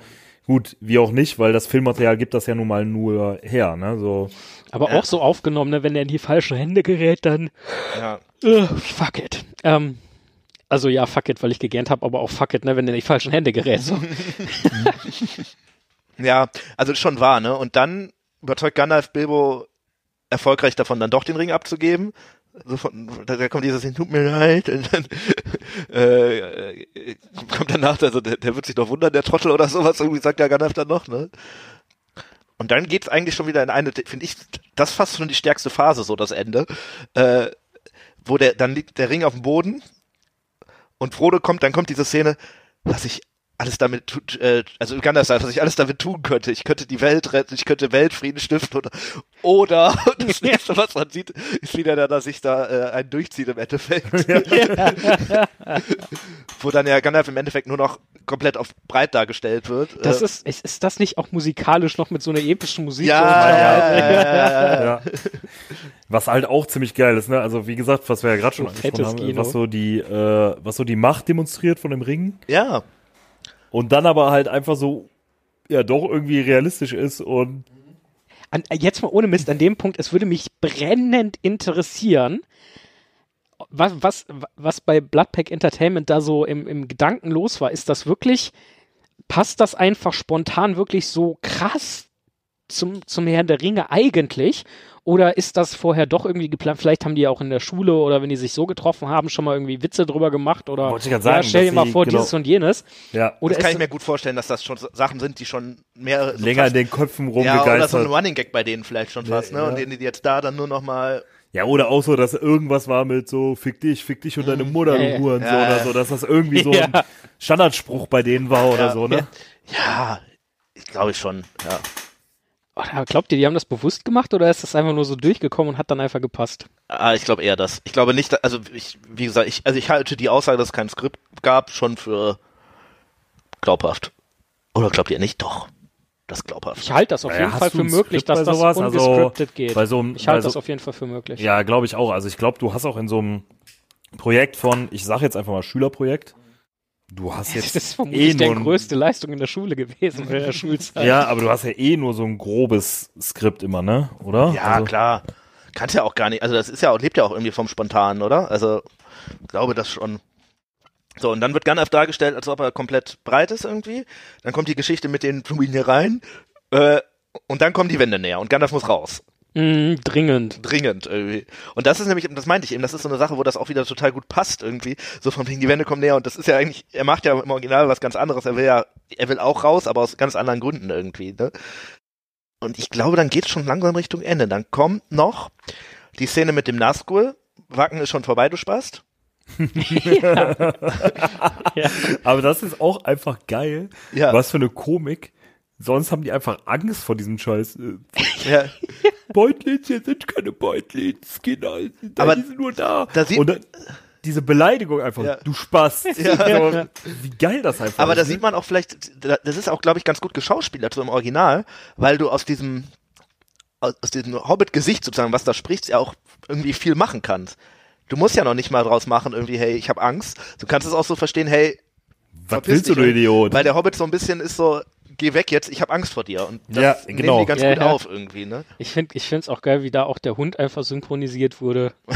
Gut, wie auch nicht, weil das Filmmaterial gibt das ja nun mal nur her. Ne? So, Aber Ja. auch so aufgenommen, ne, wenn er in die falschen Hände gerät, dann Ja. äh, fuck it. Ähm, also ja, fuck it, weil ich gegähnt habe, aber auch fuck it, ne, wenn er in die falschen Hände gerät. So. Ja, also ist schon wahr, ne? Und dann überzeugt Gandalf Bilbo erfolgreich davon, dann doch den Ring abzugeben. So von, da, da kommt dieses, tut mir leid, und dann äh, kommt danach, also der, der wird sich doch wundern, der Trottel oder sowas, irgendwie sagt der Gandalf dann noch, ne? Und dann geht's eigentlich schon wieder in eine, finde ich, das fast schon die stärkste Phase, so das Ende, äh, wo der, dann liegt der Ring auf dem Boden und Frodo kommt, dann kommt diese Szene, was ich alles damit tut, äh, also Gandalf sagt, was ich alles damit tun könnte. Ich könnte die Welt retten, ich könnte Weltfrieden stiften oder, oder das nächste, was man sieht, ist wieder, da, dass ich da äh, einen durchzieht im Endeffekt. Wo dann ja Gandalf im Endeffekt nur noch komplett auf breit dargestellt wird. Das äh, ist, ist, ist das nicht auch musikalisch noch mit so einer epischen Musik? ja, so ja, ja, ja, ja, ja. ja. Was halt auch ziemlich geil ist, ne? Also wie gesagt, was wir ja gerade schon angesprochen haben, Kino. was so die, äh, was so die Macht demonstriert von dem Ring ja. Und dann aber halt einfach so ja doch irgendwie realistisch ist und An, äh, jetzt mal ohne Mist, an dem Punkt, es würde mich brennend interessieren, was, was, was bei Bloodpack Entertainment da so im, im Gedanken los war. Ist das wirklich, passt das einfach spontan wirklich so krass zum, zum Herrn der Ringe eigentlich? Oder ist das vorher doch irgendwie geplant? Vielleicht haben die ja auch in der Schule oder wenn die sich so getroffen haben, schon mal irgendwie Witze drüber gemacht oder Wollte ich ja, sagen, stell dir mal vor, genau. dieses und jenes. ja Oder das kann ich mir gut vorstellen, dass das schon Sachen sind, die schon mehr so länger in den Köpfen ja, oder so ein rumgegeistert. Running Gag bei denen vielleicht schon fast, ne? Ja. Und die jetzt da dann nur noch mal Ja, oder auch so, dass irgendwas war mit so, fick dich, fick dich und deine Mutter, Ja, ja. du Hurensohn Ja, ja. oder so, dass das irgendwie so Ja. ein Standardspruch bei denen war oder Ja. so, ne? Ja, ich glaube ich schon, ja. Oder glaubt ihr, die haben das bewusst gemacht oder ist das einfach nur so durchgekommen und hat dann einfach gepasst? Ah, ich glaube eher das. Ich glaube nicht, also ich, wie gesagt, ich, also ich halte die Aussage, dass es kein Skript gab, schon für glaubhaft. Oder glaubt ihr nicht? Doch. Das glaubhaft. Ich halte das auf Ja, jeden Fall für möglich, Skript dass das sowas? Also, ungescriptet geht. bei so einem- ich halte so- das auf jeden Fall für möglich. Ja, glaube ich auch. Also ich glaube, du hast auch in so einem Projekt von, ich sage jetzt einfach mal Schülerprojekt, du hast Das jetzt ist vermutlich eh die nur ein- größte Leistung in der Schule gewesen, in der Schulzeit. Ja, aber du hast ja eh nur so ein grobes Skript immer, ne? Oder? Ja, also, klar. Kannst ja auch gar nicht, also das ist ja auch, lebt ja auch irgendwie vom Spontanen, oder? Also, ich glaube das schon. So, und dann wird Gandalf dargestellt, als ob er komplett breit ist irgendwie. Dann kommt die Geschichte mit den Blumen hier rein. Äh, und dann kommen die Wände näher und Gandalf muss raus. Mm, dringend. Dringend irgendwie. Und das ist nämlich, das meinte ich eben, das ist so eine Sache, wo das auch wieder total gut passt irgendwie. So von wegen, die Wände kommen näher und das ist ja eigentlich, er macht ja im Original was ganz anderes. Er will ja, er will auch raus, aber aus ganz anderen Gründen irgendwie, ne? Und ich glaube, dann geht's schon langsam Richtung Ende. Dann kommt noch die Szene mit dem Nazgul. Wacken ist schon vorbei, du Spast. Aber das ist auch einfach geil. Ja. Was für eine Komik. Sonst haben die einfach Angst vor diesem Scheiß. Äh, Ja. Beutlins, hier sind keine Beutlins, Kinder, die Aber sind nur da. da sieht- Und diese Beleidigung einfach, Ja. du Spaß. Ja. Wie geil das einfach Aber ist. da ne? sieht man auch vielleicht, das ist auch, glaube ich, ganz gut geschauspielert so im Original, weil du aus diesem, aus diesem Hobbit-Gesicht sozusagen, was da spricht, ja auch irgendwie viel machen kannst. Du musst ja noch nicht mal draus machen, irgendwie, hey, ich habe Angst. Du kannst es auch so verstehen, hey, Was willst du, du Idiot? Weil der Hobbit so ein bisschen ist so, geh weg jetzt, ich habe Angst vor dir. Und das Ja, nehmen genau. die ganz Ja, gut ja. auf irgendwie, ne? Ich finde ich finde es auch geil, wie da auch der Hund einfach synchronisiert wurde.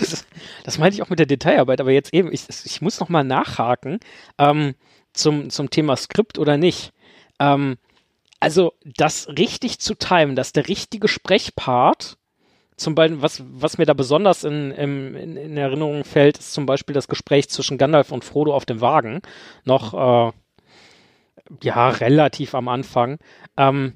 das, das meinte ich auch mit der Detailarbeit, aber jetzt eben, ich, ich muss noch mal nachhaken ähm, zum, zum Thema Skript oder nicht. Ähm, also das richtig zu timen, dass der richtige Sprechpart zum Beispiel, was, was mir da besonders in, in, in in Erinnerung fällt, ist zum Beispiel das Gespräch zwischen Gandalf und Frodo auf dem Wagen. Noch, äh, ja, relativ am Anfang. Ähm,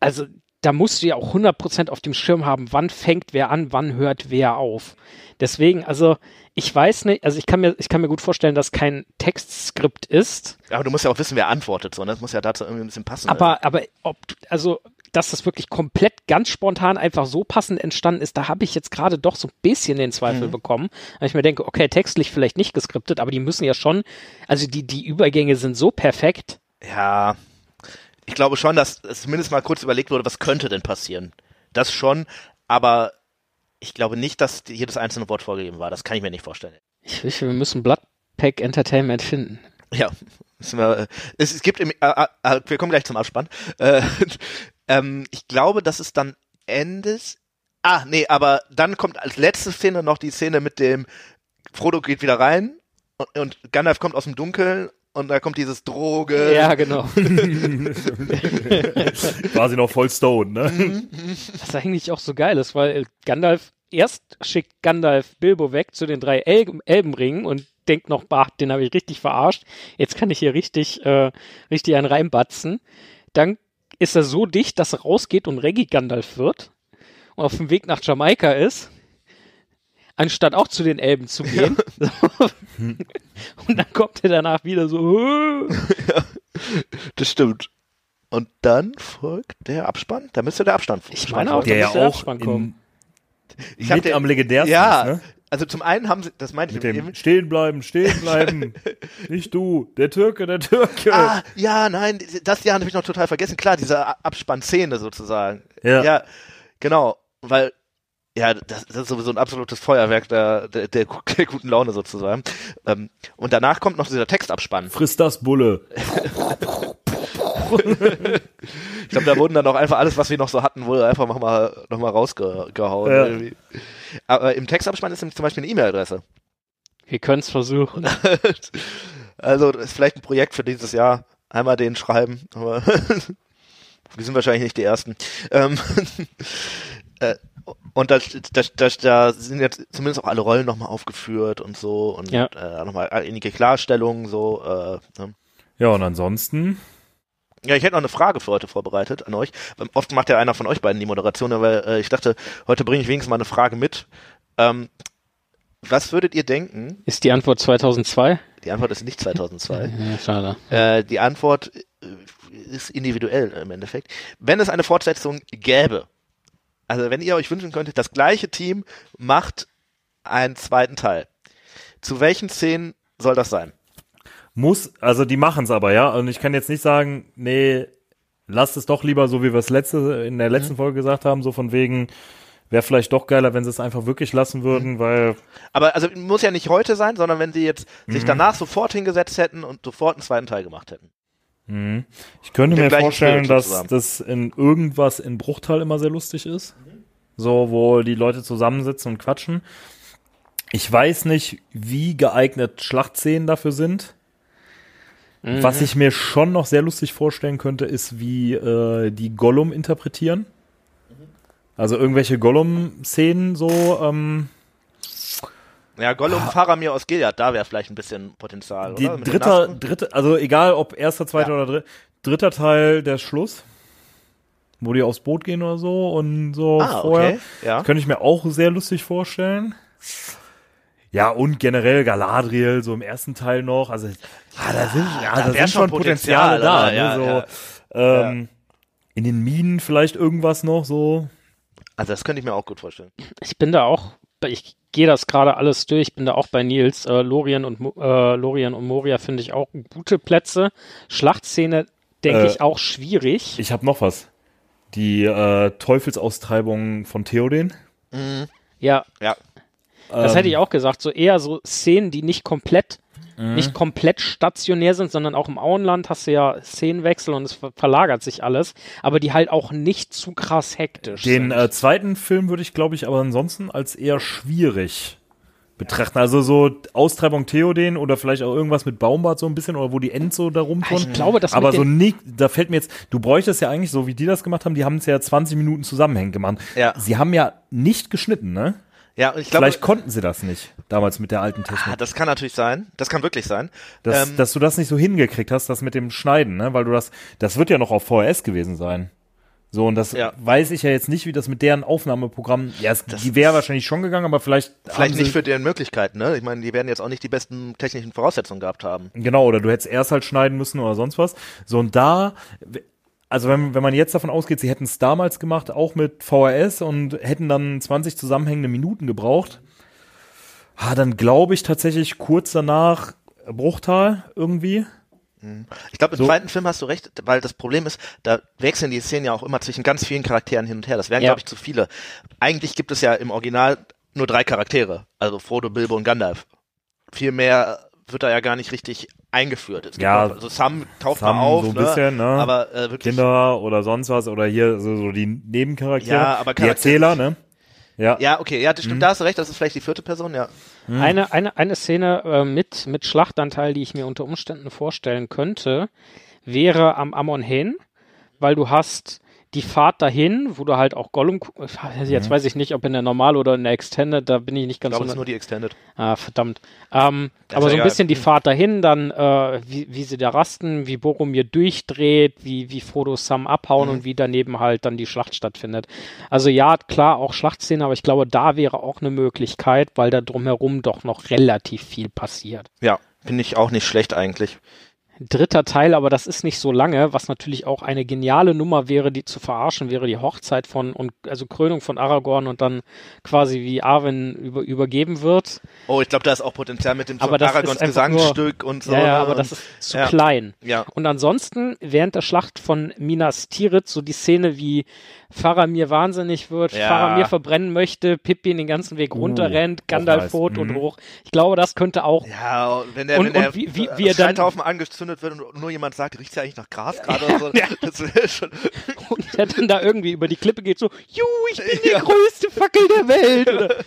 also da musst du ja auch 100% auf dem Schirm haben, wann fängt wer an, wann hört wer auf. Deswegen, also ich weiß nicht, also ich kann mir, ich kann mir gut vorstellen, dass kein Textskript ist, Aber du musst ja auch wissen, wer antwortet, so, ne? Das muss ja dazu irgendwie ein bisschen passen. aber, aber ob, also, dass das wirklich komplett ganz spontan einfach so passend entstanden ist, da habe ich jetzt gerade doch so ein bisschen den Zweifel bekommen. Weil ich mir denke, okay, textlich vielleicht nicht geskriptet, aber die müssen ja schon, also die, die Übergänge sind so perfekt. Ja, ich glaube schon, dass es zumindest mal kurz überlegt wurde, was könnte denn passieren. Das schon, aber ich glaube nicht, dass jedes einzelne Wort vorgegeben war. Das kann ich mir nicht vorstellen. Ich fürchte, wir müssen Bloodpack Entertainment finden. Ja, wir, äh, es, es gibt im, äh, äh, wir kommen gleich zum Abspann. Äh, ähm, ich glaube, dass es dann endet. Ah, nee, aber dann kommt als letzte Szene noch die Szene mit dem Frodo geht wieder rein und, und Gandalf kommt aus dem Dunkeln und da kommt dieses Droge. Ja, genau. War sie noch voll stone, ne? Was eigentlich auch so geil ist, weil Gandalf, erst schickt Gandalf Bilbo weg zu den drei El Elbenringen und denkt noch, bah, den habe ich richtig verarscht. Jetzt kann ich hier richtig, äh, richtig einen reinbatzen. Dann ist er so dicht, dass er rausgeht und Reggie Gandalf wird und auf dem Weg nach Jamaika ist, anstatt auch zu den Elben zu gehen. und dann kommt er danach wieder so, "Äh." Das stimmt. Und dann folgt der Abspann. Da müsste der Abstand Ich meine auch, folgen. Der ja muss der auch Abspann kommen. Ich hab mit den- am legendärsten Ja, ne? also zum einen haben sie, das meinte Mit ich dem eben. Stehen bleiben, stehen bleiben. Nicht du, der Türke, der Türke. Ah, ja, nein, das Jahr habe ich noch total vergessen. Klar, diese Abspannszene sozusagen. Ja. ja, genau, weil ja, das, das ist sowieso ein absolutes Feuerwerk der, der, der, der guten Laune sozusagen. Ähm, und danach kommt noch dieser Textabspann. Friss das Bulle. Ich glaube, da wurden dann auch einfach alles, was wir noch so hatten, wurde einfach noch mal, noch mal rausgehauen. Ja. Aber im Textabspann ist nämlich zum Beispiel eine E-Mail-Adresse. Wir können es versuchen. Also, das ist vielleicht ein Projekt für dieses Jahr. Einmal den schreiben, aber wir sind wahrscheinlich nicht die Ersten. Ähm, äh, und da, da, da, da sind jetzt zumindest auch alle Rollen nochmal aufgeführt und so und Ja. äh, nochmal einige Klarstellungen so. Äh, ne? Ja, und ansonsten, Ja, ich hätte noch eine Frage für heute vorbereitet an euch. Ähm, Oft macht ja einer von euch beiden die Moderation, aber äh, ich dachte, heute bringe ich wenigstens mal eine Frage mit. Ähm, was würdet ihr denken? Ist die Antwort 2002? Die Antwort ist nicht 2002. Ja, schade. Äh, die Antwort äh, ist individuell im Endeffekt. Wenn es eine Fortsetzung gäbe, also wenn ihr euch wünschen könntet, das gleiche Team macht einen zweiten Teil. Zu welchen Szenen soll das sein? muss, also die machen es aber, ja. Und ich kann jetzt nicht sagen, nee, lasst es doch lieber so, wie wir es letzte, in der letzten Folge gesagt haben, so von wegen, wäre vielleicht doch geiler, wenn sie es einfach wirklich lassen würden, weil Aber also muss ja nicht heute sein, sondern wenn sie jetzt sich danach sofort hingesetzt hätten und sofort einen zweiten Teil gemacht hätten. Mhm. ich könnte mir vorstellen, dass das in irgendwas in Bruchtal immer sehr lustig ist. So, wo die Leute zusammensitzen und quatschen. Ich weiß nicht, wie geeignet Schlachtszenen dafür sind. Mhm. Was ich mir schon noch sehr lustig vorstellen könnte, ist, wie äh, die Gollum interpretieren. Also irgendwelche Gollum-Szenen so. Ähm, Ja, Gollum, Faramir aus Gilead, da wäre vielleicht ein bisschen Potenzial, die dritter, dritte, also egal ob erster, zweiter Ja. oder dritter, dritter Teil der Schluss, wo die aufs Boot gehen oder so und so Ah, vorher. okay. Ja. Könnte ich mir auch sehr lustig vorstellen. Ja, und generell Galadriel, so im ersten Teil noch. Also, ah, da sind, ja, da da sind schon Potenziale Potenzial, da. oder? Ne, Ja, so, Ähm, In den Minen vielleicht irgendwas noch so. Also das könnte ich mir auch gut vorstellen. Ich bin da auch, ich gehe das gerade alles durch, ich bin da auch bei Nils. Äh, Lorien und äh, Lorien und Moria finde ich auch gute Plätze. Schlachtszene denke Äh, ich auch schwierig. Ich habe noch was. Die äh, Teufelsaustreibung von Theoden. ja, Ja. das Ähm, hätte ich auch gesagt. So eher so Szenen, die nicht komplett, Mhm. nicht komplett stationär sind, sondern auch im Auenland hast du ja Szenenwechsel und es ver verlagert sich alles, aber die halt auch nicht zu krass hektisch Den sind. äh, zweiten Film würde ich, glaube ich, aber ansonsten als eher schwierig betrachten. Also so Austreibung Theoden oder vielleicht auch irgendwas mit Baumbart so ein bisschen oder wo die Ents so da rumturnen. ich glaube, das aber so nicht, da fällt mir jetzt, du bräuchtest ja eigentlich, so wie die das gemacht haben, die haben es ja 20 Minuten zusammenhängend gemacht. Ja. Sie haben ja nicht geschnitten, ne? Ja, ich glaube, Vielleicht konnten sie das nicht, damals mit der alten ah, Technik. das kann natürlich sein. Das kann wirklich sein. Dass, ähm, dass du das nicht so hingekriegt hast, das mit dem Schneiden, ne? Weil du das, das wird ja noch auf VHS gewesen sein. So, und das Ja. weiß ich ja jetzt nicht, wie das mit deren Aufnahmeprogramm, ja, es, die wäre wahrscheinlich schon gegangen, aber vielleicht. Vielleicht nicht für deren Möglichkeiten, ne? Ich meine, die werden jetzt auch nicht die besten technischen Voraussetzungen gehabt haben. Genau, oder du hättest erst halt schneiden müssen oder sonst was. So, und da, also wenn, wenn man jetzt davon ausgeht, sie hätten es damals gemacht, auch mit VHS und hätten dann 20 zusammenhängende Minuten gebraucht, ah, dann glaube ich tatsächlich kurz danach Bruchtal irgendwie. Ich glaube, im So. zweiten Film hast du recht, weil das Problem ist, da wechseln die Szenen ja auch immer zwischen ganz vielen Charakteren hin und her. Das wären, Ja. glaube ich, zu viele. Eigentlich gibt es ja im Original nur drei Charaktere. Also Frodo, Bilbo und Gandalf. Viel mehr wird da ja gar nicht richtig eingeführt. Es gibt Ja, noch, also Sam taucht Sam mal auf, so ein ne? bisschen, ne? aber äh, wirklich Kinder oder sonst was oder hier so, so die Nebencharaktere, Ja, aber die Charakter- Erzähler, ne? Ja. Ja, okay, ja, das Mhm. stimmt, da hast du recht, das ist vielleicht die vierte Person, ja. Eine, eine, eine Szene äh, mit, mit Schlachtanteil, die ich mir unter Umständen vorstellen könnte, wäre am Amon Hen, weil du hast die Fahrt dahin, wo du halt auch Gollum, jetzt weiß ich nicht, ob in der Normal oder in der Extended, da bin ich nicht Ich ganz glaube, so es ist nur die Extended. Ah, verdammt. Ähm, aber so ein bisschen die Fahrt dahin, dann äh, wie, wie sie da rasten, wie Boromir durchdreht, wie, wie Frodo Sam abhauen Mhm. und wie daneben halt dann die Schlacht stattfindet. Also ja, klar, auch Schlachtszene, aber ich glaube, da wäre auch eine Möglichkeit, weil da drumherum doch noch relativ viel passiert. Ja, finde ich auch nicht schlecht eigentlich. Dritter Teil, aber das ist nicht so lange, was natürlich auch eine geniale Nummer wäre, die zu verarschen wäre, die Hochzeit von und also Krönung von Aragorn und dann quasi wie Arwen über, übergeben wird. Oh, ich glaube, da ist auch Potenzial mit dem Aber das Aragons ist einfach nur- Gesangsstück und so. ja, ja, aber und, das ist zu ja. klein. Ja, Und ansonsten während der Schlacht von Minas Tirith so die Szene, wie Faramir wahnsinnig wird, Ja. Faramir verbrennen möchte, Pippi den ganzen Weg runterrennt, Gandalf nice. tot und Mhm. hoch. Ich glaube, das könnte auch Ja, wenn der, Und- wenn der wie- wie- wie er dann- angezündet wird und nur jemand sagt, riecht's ja eigentlich nach Gras gerade oder so, das wäre schon. und der dann da irgendwie über die Klippe geht so, Juhu, ich bin die größte Fackel der Welt. Oder,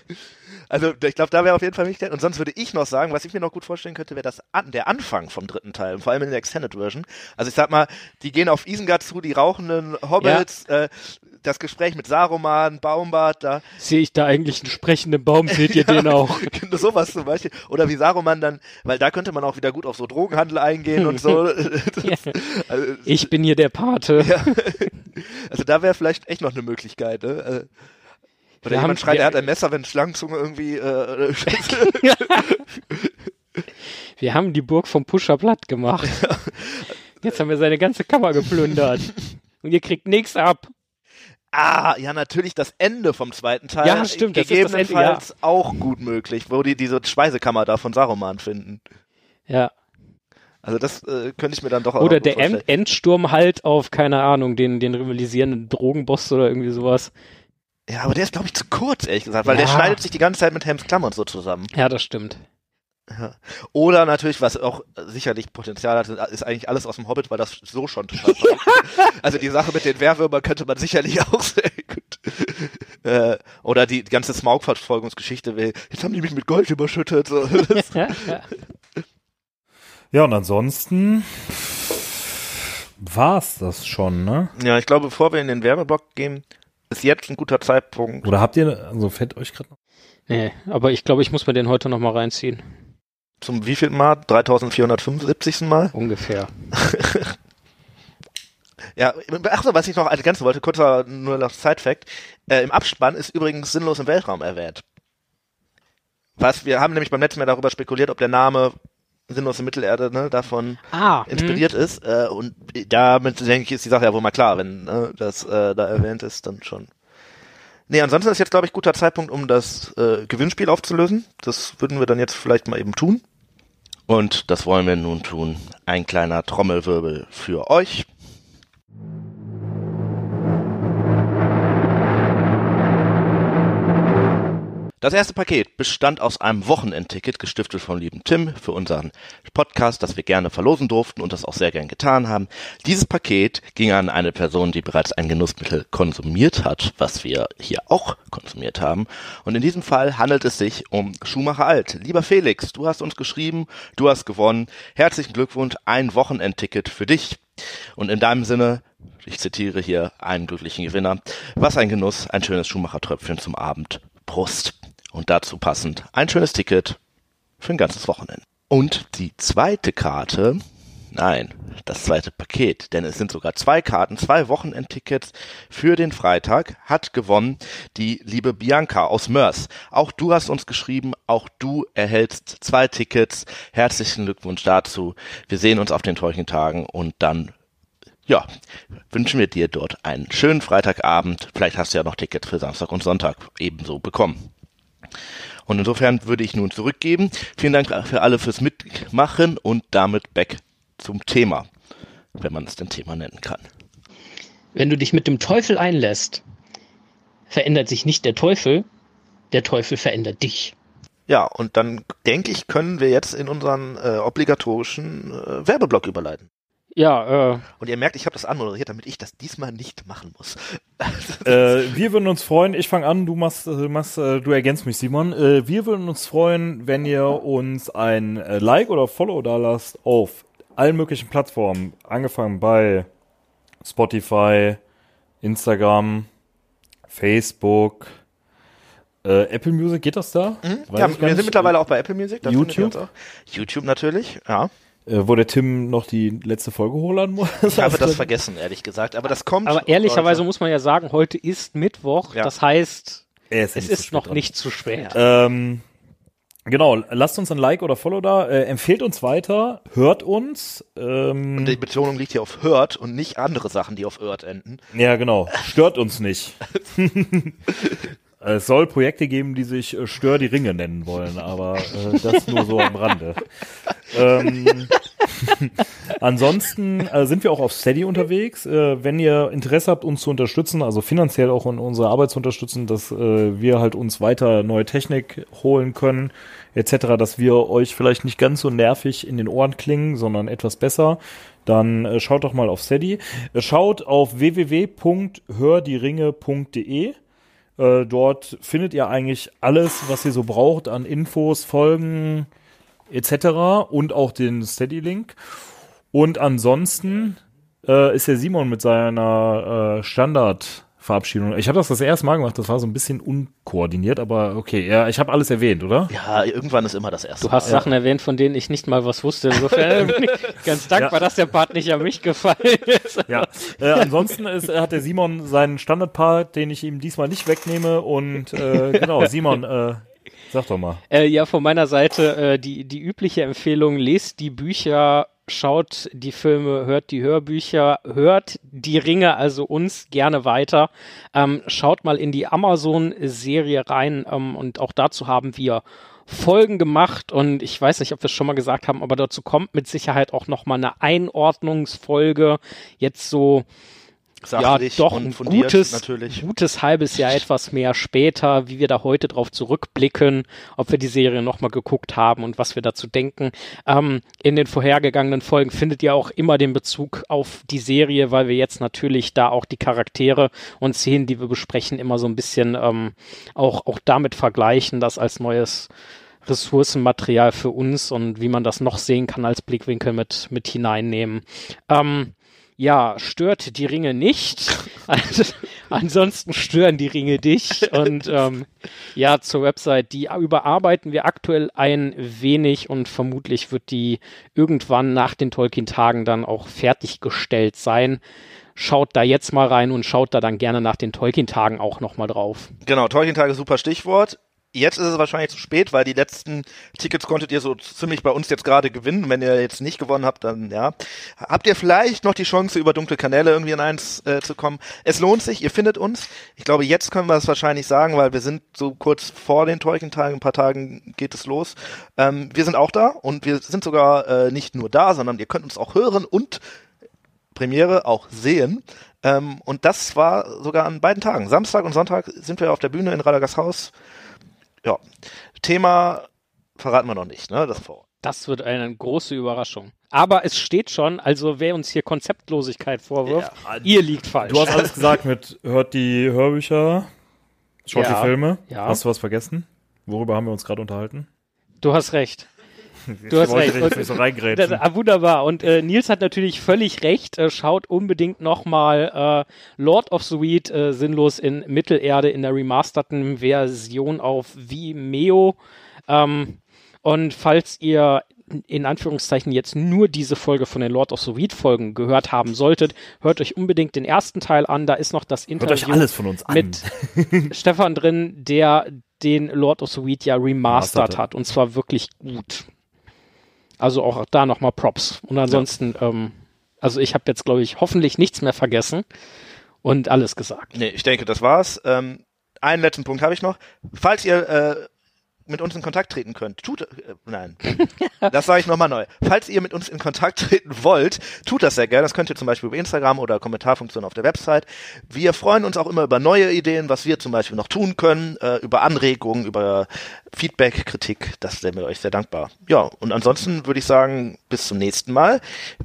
Also ich glaube, da wäre auf jeden Fall Möglichkeit. Und sonst würde ich noch sagen, was ich mir noch gut vorstellen könnte, wäre das an, der Anfang vom dritten Teil, vor allem in der Extended Version. Also ich sag mal, die gehen auf Isengard zu, die rauchenden Hobbits, äh, das Gespräch mit Saruman, Baumbart, da Sehe ich da eigentlich einen sprechenden Baum? Seht ihr den auch? Genau, sowas zum Beispiel. Oder wie Saruman dann, weil da könnte man auch wieder gut auf so Drogenhandel eingehen und so. Das, also, Ich bin hier der Pate. ja. also da wäre vielleicht echt noch eine Möglichkeit. Ne? Äh, Oder Wir jemand haben- schreit, wir- er hat ein Messer, wenn Schlangenzunge irgendwie äh, Wir haben die Burg vom Pusher platt gemacht. Jetzt haben wir seine ganze Kammer geplündert. Und ihr kriegt nichts ab. Ah, ja, natürlich das Ende vom zweiten Teil. Ja, stimmt, das ist das Ende, Gegebenenfalls auch gut möglich, wo die diese Speisekammer da von Saruman finden. Ja. Also das äh, könnte ich mir dann doch auch Oder der. End Endsturm halt auf, keine Ahnung, den, den rivalisierenden Drogenboss oder irgendwie sowas. Ja, aber der ist, glaube ich, zu kurz, ehrlich gesagt, weil der Ja. schneidet sich die ganze Zeit mit Helms Klamm und so zusammen. Ja, das stimmt. Ja. Oder natürlich, was auch sicherlich Potenzial hat, ist eigentlich alles aus dem Hobbit, weil das so schon total ist. Also die Sache mit den Wehrwürmern könnte man sicherlich auch sehr gut. Äh, oder die ganze Smaug-Verfolgungsgeschichte will, jetzt haben die mich mit Gold überschüttet. So. Ja, und ansonsten war's das schon, ne? ja, ich glaube, bevor wir in den Werbeblock gehen, ist jetzt ein guter Zeitpunkt. Oder habt ihr, also fällt euch gerade noch? nee, aber ich glaube, ich muss mir den heute noch mal reinziehen. Zum wievielten Mal? 3475. Mal? Ungefähr. Ja, achso, was ich noch ergänzen wollte, kurzer nur noch Side-Fact. Äh, Im Abspann ist übrigens sinnlos im Weltraum erwähnt. Was, wir haben nämlich beim letzten Mal darüber spekuliert, ob der Name sinnlose Mittelerde ne, davon Ah, inspiriert ist. Äh, und damit, denke ich, ist die Sache ja wohl mal klar, wenn ne, das äh, da erwähnt ist, dann schon. Nee, ansonsten ist jetzt, glaube ich, guter Zeitpunkt, um das äh, Gewinnspiel aufzulösen. Das würden wir dann jetzt vielleicht mal eben tun. Und das wollen wir nun tun. Ein kleiner Trommelwirbel für euch. Das erste Paket bestand aus einem Wochenendticket, gestiftet vom lieben Tim für unseren Podcast, das wir gerne verlosen durften und das auch sehr gern getan haben. Dieses Paket ging an eine Person, die bereits ein Genussmittel konsumiert hat, was wir hier auch konsumiert haben. Und in diesem Fall handelt es sich um Schumacher Alt. Lieber Felix, du hast uns geschrieben, du hast gewonnen. Herzlichen Glückwunsch, ein Wochenendticket für dich. Und in deinem Sinne, ich zitiere hier einen glücklichen Gewinner. Was ein Genuss, ein schönes Schumacher-Tröpfchen zum Abend. Prost. Und dazu passend ein schönes Ticket für ein ganzes Wochenende. Und die zweite Karte, nein, das zweite Paket, denn es sind sogar zwei Karten, zwei Wochenendtickets für den Freitag, hat gewonnen die liebe Bianca aus Mörs. Auch du hast uns geschrieben, auch du erhältst zwei Tickets. Herzlichen Glückwunsch dazu. Wir sehen uns auf den Tagen und dann ja, wünschen wir dir dort einen schönen Freitagabend. Vielleicht hast du ja noch Tickets für Samstag und Sonntag ebenso bekommen. Und insofern würde ich nun zurückgeben. Vielen Dank für alle fürs Mitmachen und damit back zum Thema, wenn man es denn Thema nennen kann. wenn du dich mit dem Teufel einlässt, verändert sich nicht der Teufel, der Teufel verändert dich. Ja, und dann denke ich, können wir jetzt in unseren äh, obligatorischen äh, Werbeblock überleiten. Ja, äh, Und ihr merkt, ich habe das anmoderiert, damit ich das diesmal nicht machen muss. Äh, wir würden uns freuen, ich fange an, du machst, äh, machst äh, du ergänzt mich, Simon. Äh, wir würden uns freuen, wenn ihr uns ein äh, Like oder Follow da lasst auf allen möglichen Plattformen, angefangen bei Spotify, Instagram, Facebook, äh, Apple Music, geht das da? Weiß ja, wir sind mittlerweile auch bei Apple Music. YouTube? uns auch. YouTube natürlich, ja. Äh, wo der Tim noch die letzte Folge holen muss. Ich habe das vergessen, ehrlich gesagt. Aber das kommt. aber ehrlicherweise muss man ja sagen, heute ist Mittwoch, Ja. das heißt, Es es ist noch nicht zu spät. Ähm, genau, lasst uns ein Like oder Follow da, äh, empfehlt uns weiter, hört uns. Ähm, Und die Betonung liegt hier auf hört und nicht andere Sachen, die auf hört enden. ja, genau, stört uns nicht. es soll Projekte geben, die sich äh, Stör die Ringe nennen wollen, aber äh, das nur so am Rande. ähm, ansonsten äh, sind wir auch auf Steady unterwegs. Äh, wenn ihr Interesse habt, uns zu unterstützen, also finanziell auch in unserer Arbeit zu unterstützen, dass äh, wir halt uns weiter neue Technik holen können, etc., dass wir euch vielleicht nicht ganz so nervig in den Ohren klingen, sondern etwas besser, dann äh, schaut doch mal auf Steady. Äh, schaut auf www.hördieringe.de. Äh, dort findet ihr eigentlich alles, was ihr so braucht an Infos, Folgen etc. und auch den Steady-Link. Und ansonsten äh, ist der Simon mit seiner äh, Standardverabschiedung. Ich habe das das erste Mal gemacht, das war so ein bisschen unkoordiniert, aber okay, ja, ich habe alles erwähnt, oder? Ja, irgendwann ist immer das erste. Du hast Sachen erwähnt, von denen ich nicht mal was wusste. Insofern bin ich ganz dankbar, dass der Part nicht an mich gefallen ist. Ja. äh, ansonsten ist, hat der Simon seinen Standardpart, den ich ihm diesmal nicht wegnehme. Und äh, genau, Simon, äh, sag doch mal. Äh, ja, von meiner Seite äh, die, die übliche Empfehlung, lest die Bücher, schaut die Filme, hört die Hörbücher, hört die Ringe, also uns gerne weiter. Ähm, schaut mal in die Amazon-Serie rein ähm, und auch dazu haben wir Folgen gemacht und ich weiß nicht, ob wir es schon mal gesagt haben, aber dazu kommt mit Sicherheit auch noch mal eine Einordnungsfolge. Jetzt so ja, Sachlich doch und ein fundiert gutes, natürlich. gutes halbes Jahr etwas mehr später, wie wir da heute drauf zurückblicken, ob wir die Serie nochmal geguckt haben und was wir dazu denken. Ähm, in den vorhergegangenen Folgen findet ihr auch immer den Bezug auf die Serie, weil wir jetzt natürlich da auch die Charaktere und Szenen, die wir besprechen, immer so ein bisschen ähm, auch, auch damit vergleichen, das als neues Ressourcenmaterial für uns und wie man das noch sehen kann als Blickwinkel mit, mit hineinnehmen. Ähm, ja, stört die Ringe nicht. Also, ansonsten stören die Ringe dich. Und ähm, ja, zur Website, die überarbeiten wir aktuell ein wenig und vermutlich wird die irgendwann nach den Tolkien-Tagen dann auch fertiggestellt sein. Schaut da jetzt mal rein und schaut da dann gerne nach den Tolkien-Tagen auch nochmal drauf. Genau, Tolkien-Tage, super Stichwort. Jetzt ist es wahrscheinlich zu spät, weil die letzten Tickets konntet ihr so ziemlich bei uns jetzt gerade gewinnen. Wenn ihr jetzt nicht gewonnen habt, dann ja. Habt ihr vielleicht noch die Chance, über dunkle Kanäle irgendwie in eins äh, zu kommen? Es lohnt sich, ihr findet uns. Ich glaube, jetzt können wir es wahrscheinlich sagen, weil wir sind so kurz vor den Tolkien-Tagen, ein paar Tagen geht es los. Ähm, wir sind auch da und wir sind sogar äh, nicht nur da, sondern ihr könnt uns auch hören und Premiere auch sehen. Ähm, und das war sogar an beiden Tagen. Samstag und Sonntag sind wir auf der Bühne in Radagers Haus. Ja, Thema verraten wir noch nicht, ne? Das vor. Das wird eine große Überraschung. Aber es steht schon, also wer uns hier Konzeptlosigkeit vorwirft, Ja, ihr liegt falsch. Du hast alles gesagt mit hört die Hörbücher, schaut Ja, die Filme. ja. Hast du was vergessen? Worüber haben wir uns gerade unterhalten? Du hast recht. Du hast recht. nicht so Das, ah, wunderbar. Und äh, Nils hat natürlich völlig recht. Äh, schaut unbedingt nochmal äh, Lord of the Weed äh, sinnlos in Mittelerde in der remasterten Version auf Vimeo. Ähm, und falls ihr in Anführungszeichen jetzt nur diese Folge von den Lord of the Weed Folgen gehört haben solltet, hört euch unbedingt den ersten Teil an. Da ist noch das Hört Interview euch alles von uns an. mit Stefan drin, der den Lord of the Weed ja remastert hat. Und zwar wirklich gut. Also auch da nochmal Props. Und ansonsten, ähm, also ich habe jetzt, glaube ich, hoffentlich nichts mehr vergessen und alles gesagt. Nee, ich denke, das war's. Ähm, einen letzten Punkt habe ich noch. Falls ihr äh, mit uns in Kontakt treten könnt, tut äh, nein, das sage ich nochmal neu. Falls ihr mit uns in Kontakt treten wollt, tut das sehr gerne. Das könnt ihr zum Beispiel über Instagram oder Kommentarfunktion auf der Website. Wir freuen uns auch immer über neue Ideen, was wir zum Beispiel noch tun können, äh, über Anregungen, über Feedback, Kritik. Das wären wir euch sehr dankbar. Ja, und ansonsten würde ich sagen, bis zum nächsten Mal.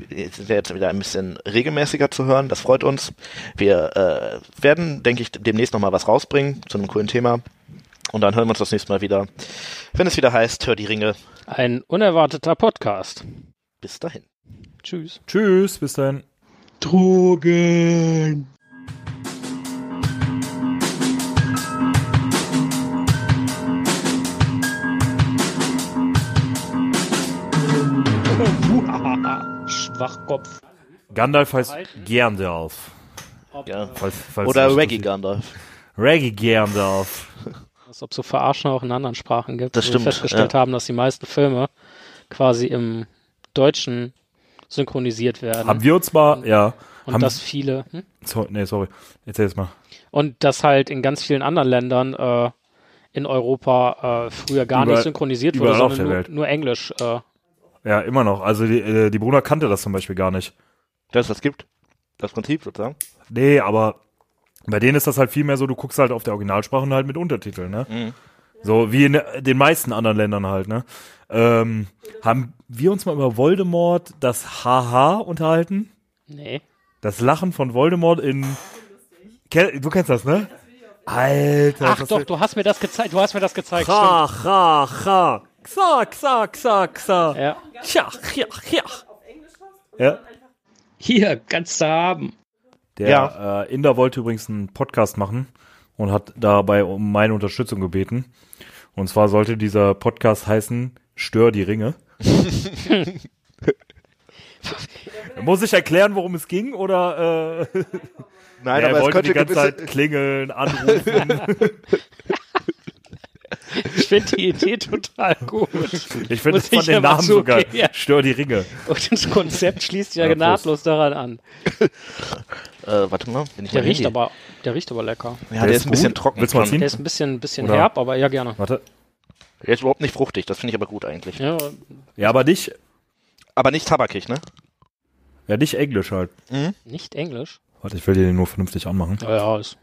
Jetzt sind wir jetzt wieder ein bisschen regelmäßiger zu hören. Das freut uns. Wir äh, werden, denke ich, demnächst nochmal was rausbringen zu einem coolen Thema. Und dann hören wir uns das nächste Mal wieder, wenn es wieder heißt, hör die Ringe. Ein unerwarteter Podcast. Bis dahin. Tschüss. Tschüss, bis dahin. Drogen. Schwachkopf. Gandalf heißt Gandalf. Ja. Falls, falls Oder Reggae Gandalf. Reggae Gandalf. Als ob so Verarschen auch in anderen Sprachen gibt. Das wo stimmt, Wir festgestellt ja. haben, dass die meisten Filme quasi im Deutschen synchronisiert werden. Haben wir uns mal, ja. und haben, dass viele, hm? so, nee, sorry. Erzähl jetzt mal. und dass halt in ganz vielen anderen Ländern äh, in Europa äh, früher gar Überall- nicht synchronisiert wurde, sondern der nur, nur Englisch. Äh, Ja, immer noch. Also die, äh, die Bruna kannte das zum Beispiel gar nicht. Dass es das gibt. Das Prinzip sozusagen. Nee, aber bei denen ist das halt viel mehr so, du guckst halt auf der Originalsprache und halt mit Untertiteln, ne? Mhm. So wie in den meisten anderen Ländern halt, ne? Ähm, haben wir uns mal über Voldemort das Haha unterhalten? nee. Das Lachen von Voldemort in. Ken- Du kennst das, ne? Alter. Ach doch, du hast mir das gezeigt. Du hast mir das gezeigt. Ha, ha, ha. Xa, xa, xa, xa. Ja. Tja, ja, ja. Ja. Hier, kannst du haben. Der äh, Inder wollte übrigens einen Podcast machen und hat dabei um meine Unterstützung gebeten. Und zwar sollte dieser Podcast heißen Stör die Ringe. Muss ich erklären, worum es ging? Oder äh, Nein, er aber es wollte die könnte ganze gewisse, Zeit klingeln, anrufen. Ich finde die Idee total gut. Ich finde Muss von ich den Namen so zugeben, ja. Stör die Ringe. Und das Konzept schließt ja, Ja, nahtlos daran an. äh, warte mal, bin ich Der riecht aber, der riecht aber lecker. Ja, der, ist ein bisschen trocken. Willst du mal ziehen? Der ist ein bisschen, bisschen Oder- herb, aber ja gerne. Warte. Der ist überhaupt nicht fruchtig, das finde ich aber gut eigentlich. Ja, Ja, aber nicht, Aber nicht tabakig, ne? ja, nicht Englisch halt. nicht Englisch. Warte, ich will den nur vernünftig anmachen. Ja, ja, ist,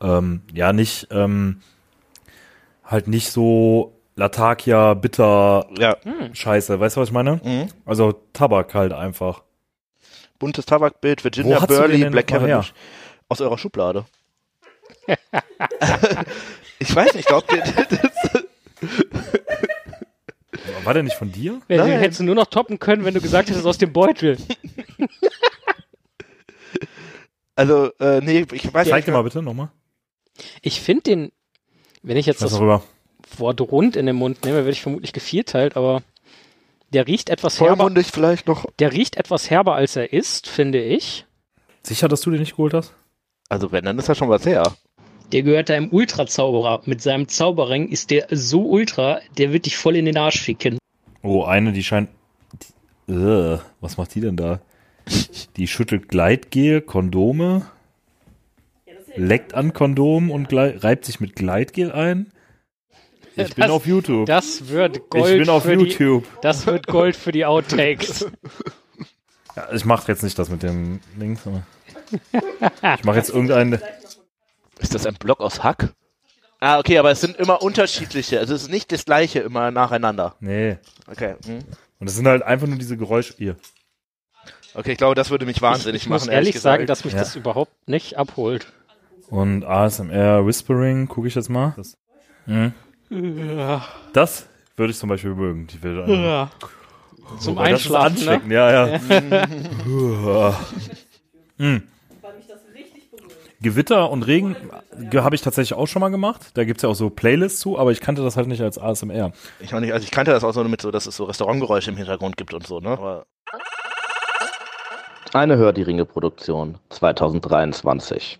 Ähm, ja, nicht, ähm, halt nicht so Latakia, bitter, Ja. Scheiße. Weißt du, was ich meine? Mhm. Also Tabak halt einfach. Buntes Tabakbild, Virginia Burley, Black? Cavendish. Aus eurer Schublade. ich weiß nicht, ich glaube, War der nicht von dir? Ja, den Nein. hättest du nur noch toppen können, wenn du gesagt hättest aus dem Beutel. also, äh, nee, ich weiß Zeig nicht. dir mal bitte nochmal. Ich finde den, wenn ich jetzt Was das rüber? Wort rund in den Mund nehme, werde ich vermutlich gevierteilt, aber der riecht etwas herber. Vollmundig vielleicht noch. Der riecht etwas herber, als er ist, finde ich. Sicher, dass du den nicht geholt hast? Also, wenn, dann ist das schon was her. Der gehört da im Ultra-Zauberer. Mit seinem Zauberring ist der so ultra, der wird dich voll in den Arsch ficken. Oh, eine, die scheint. Die, äh, was macht die denn da? Die schüttelt Gleitgel, Kondome, leckt an Kondom und reibt sich mit Gleitgel ein. Ich bin Das- auf YouTube. Das wird Gold ich bin auf für YouTube. Die, das wird Gold für die Outtakes. Ja, ich mache jetzt nicht das mit dem Links. Ich mache jetzt irgendeinen. Ist das ein Block aus Hack? Ah, okay, aber es sind immer unterschiedliche. Also, es ist nicht das gleiche immer nacheinander. Nee. Okay. Hm. Und es sind halt einfach nur diese Geräusche. Hier. Okay, ich glaube, das würde mich wahnsinnig ich, ich machen. muss ehrlich sagen, gesagt. dass mich Ja. das überhaupt nicht abholt. Und ASMR Whispering, gucke ich jetzt mal. Das, mhm. das würde ich zum Beispiel mögen. Die will Ja. Zum Wobei, das ist Einschlafen, ne? ja, ja. Hm. Gewitter und Regen ge- habe ich tatsächlich auch schon mal gemacht. Da gibt's ja auch so Playlists zu, aber ich kannte das halt nicht als ASMR. Ich, meine, also ich kannte das auch so mit so, dass es so Restaurantgeräusche im Hintergrund gibt und so, ne? Aber Eine Hör die Ringe Produktion 2023.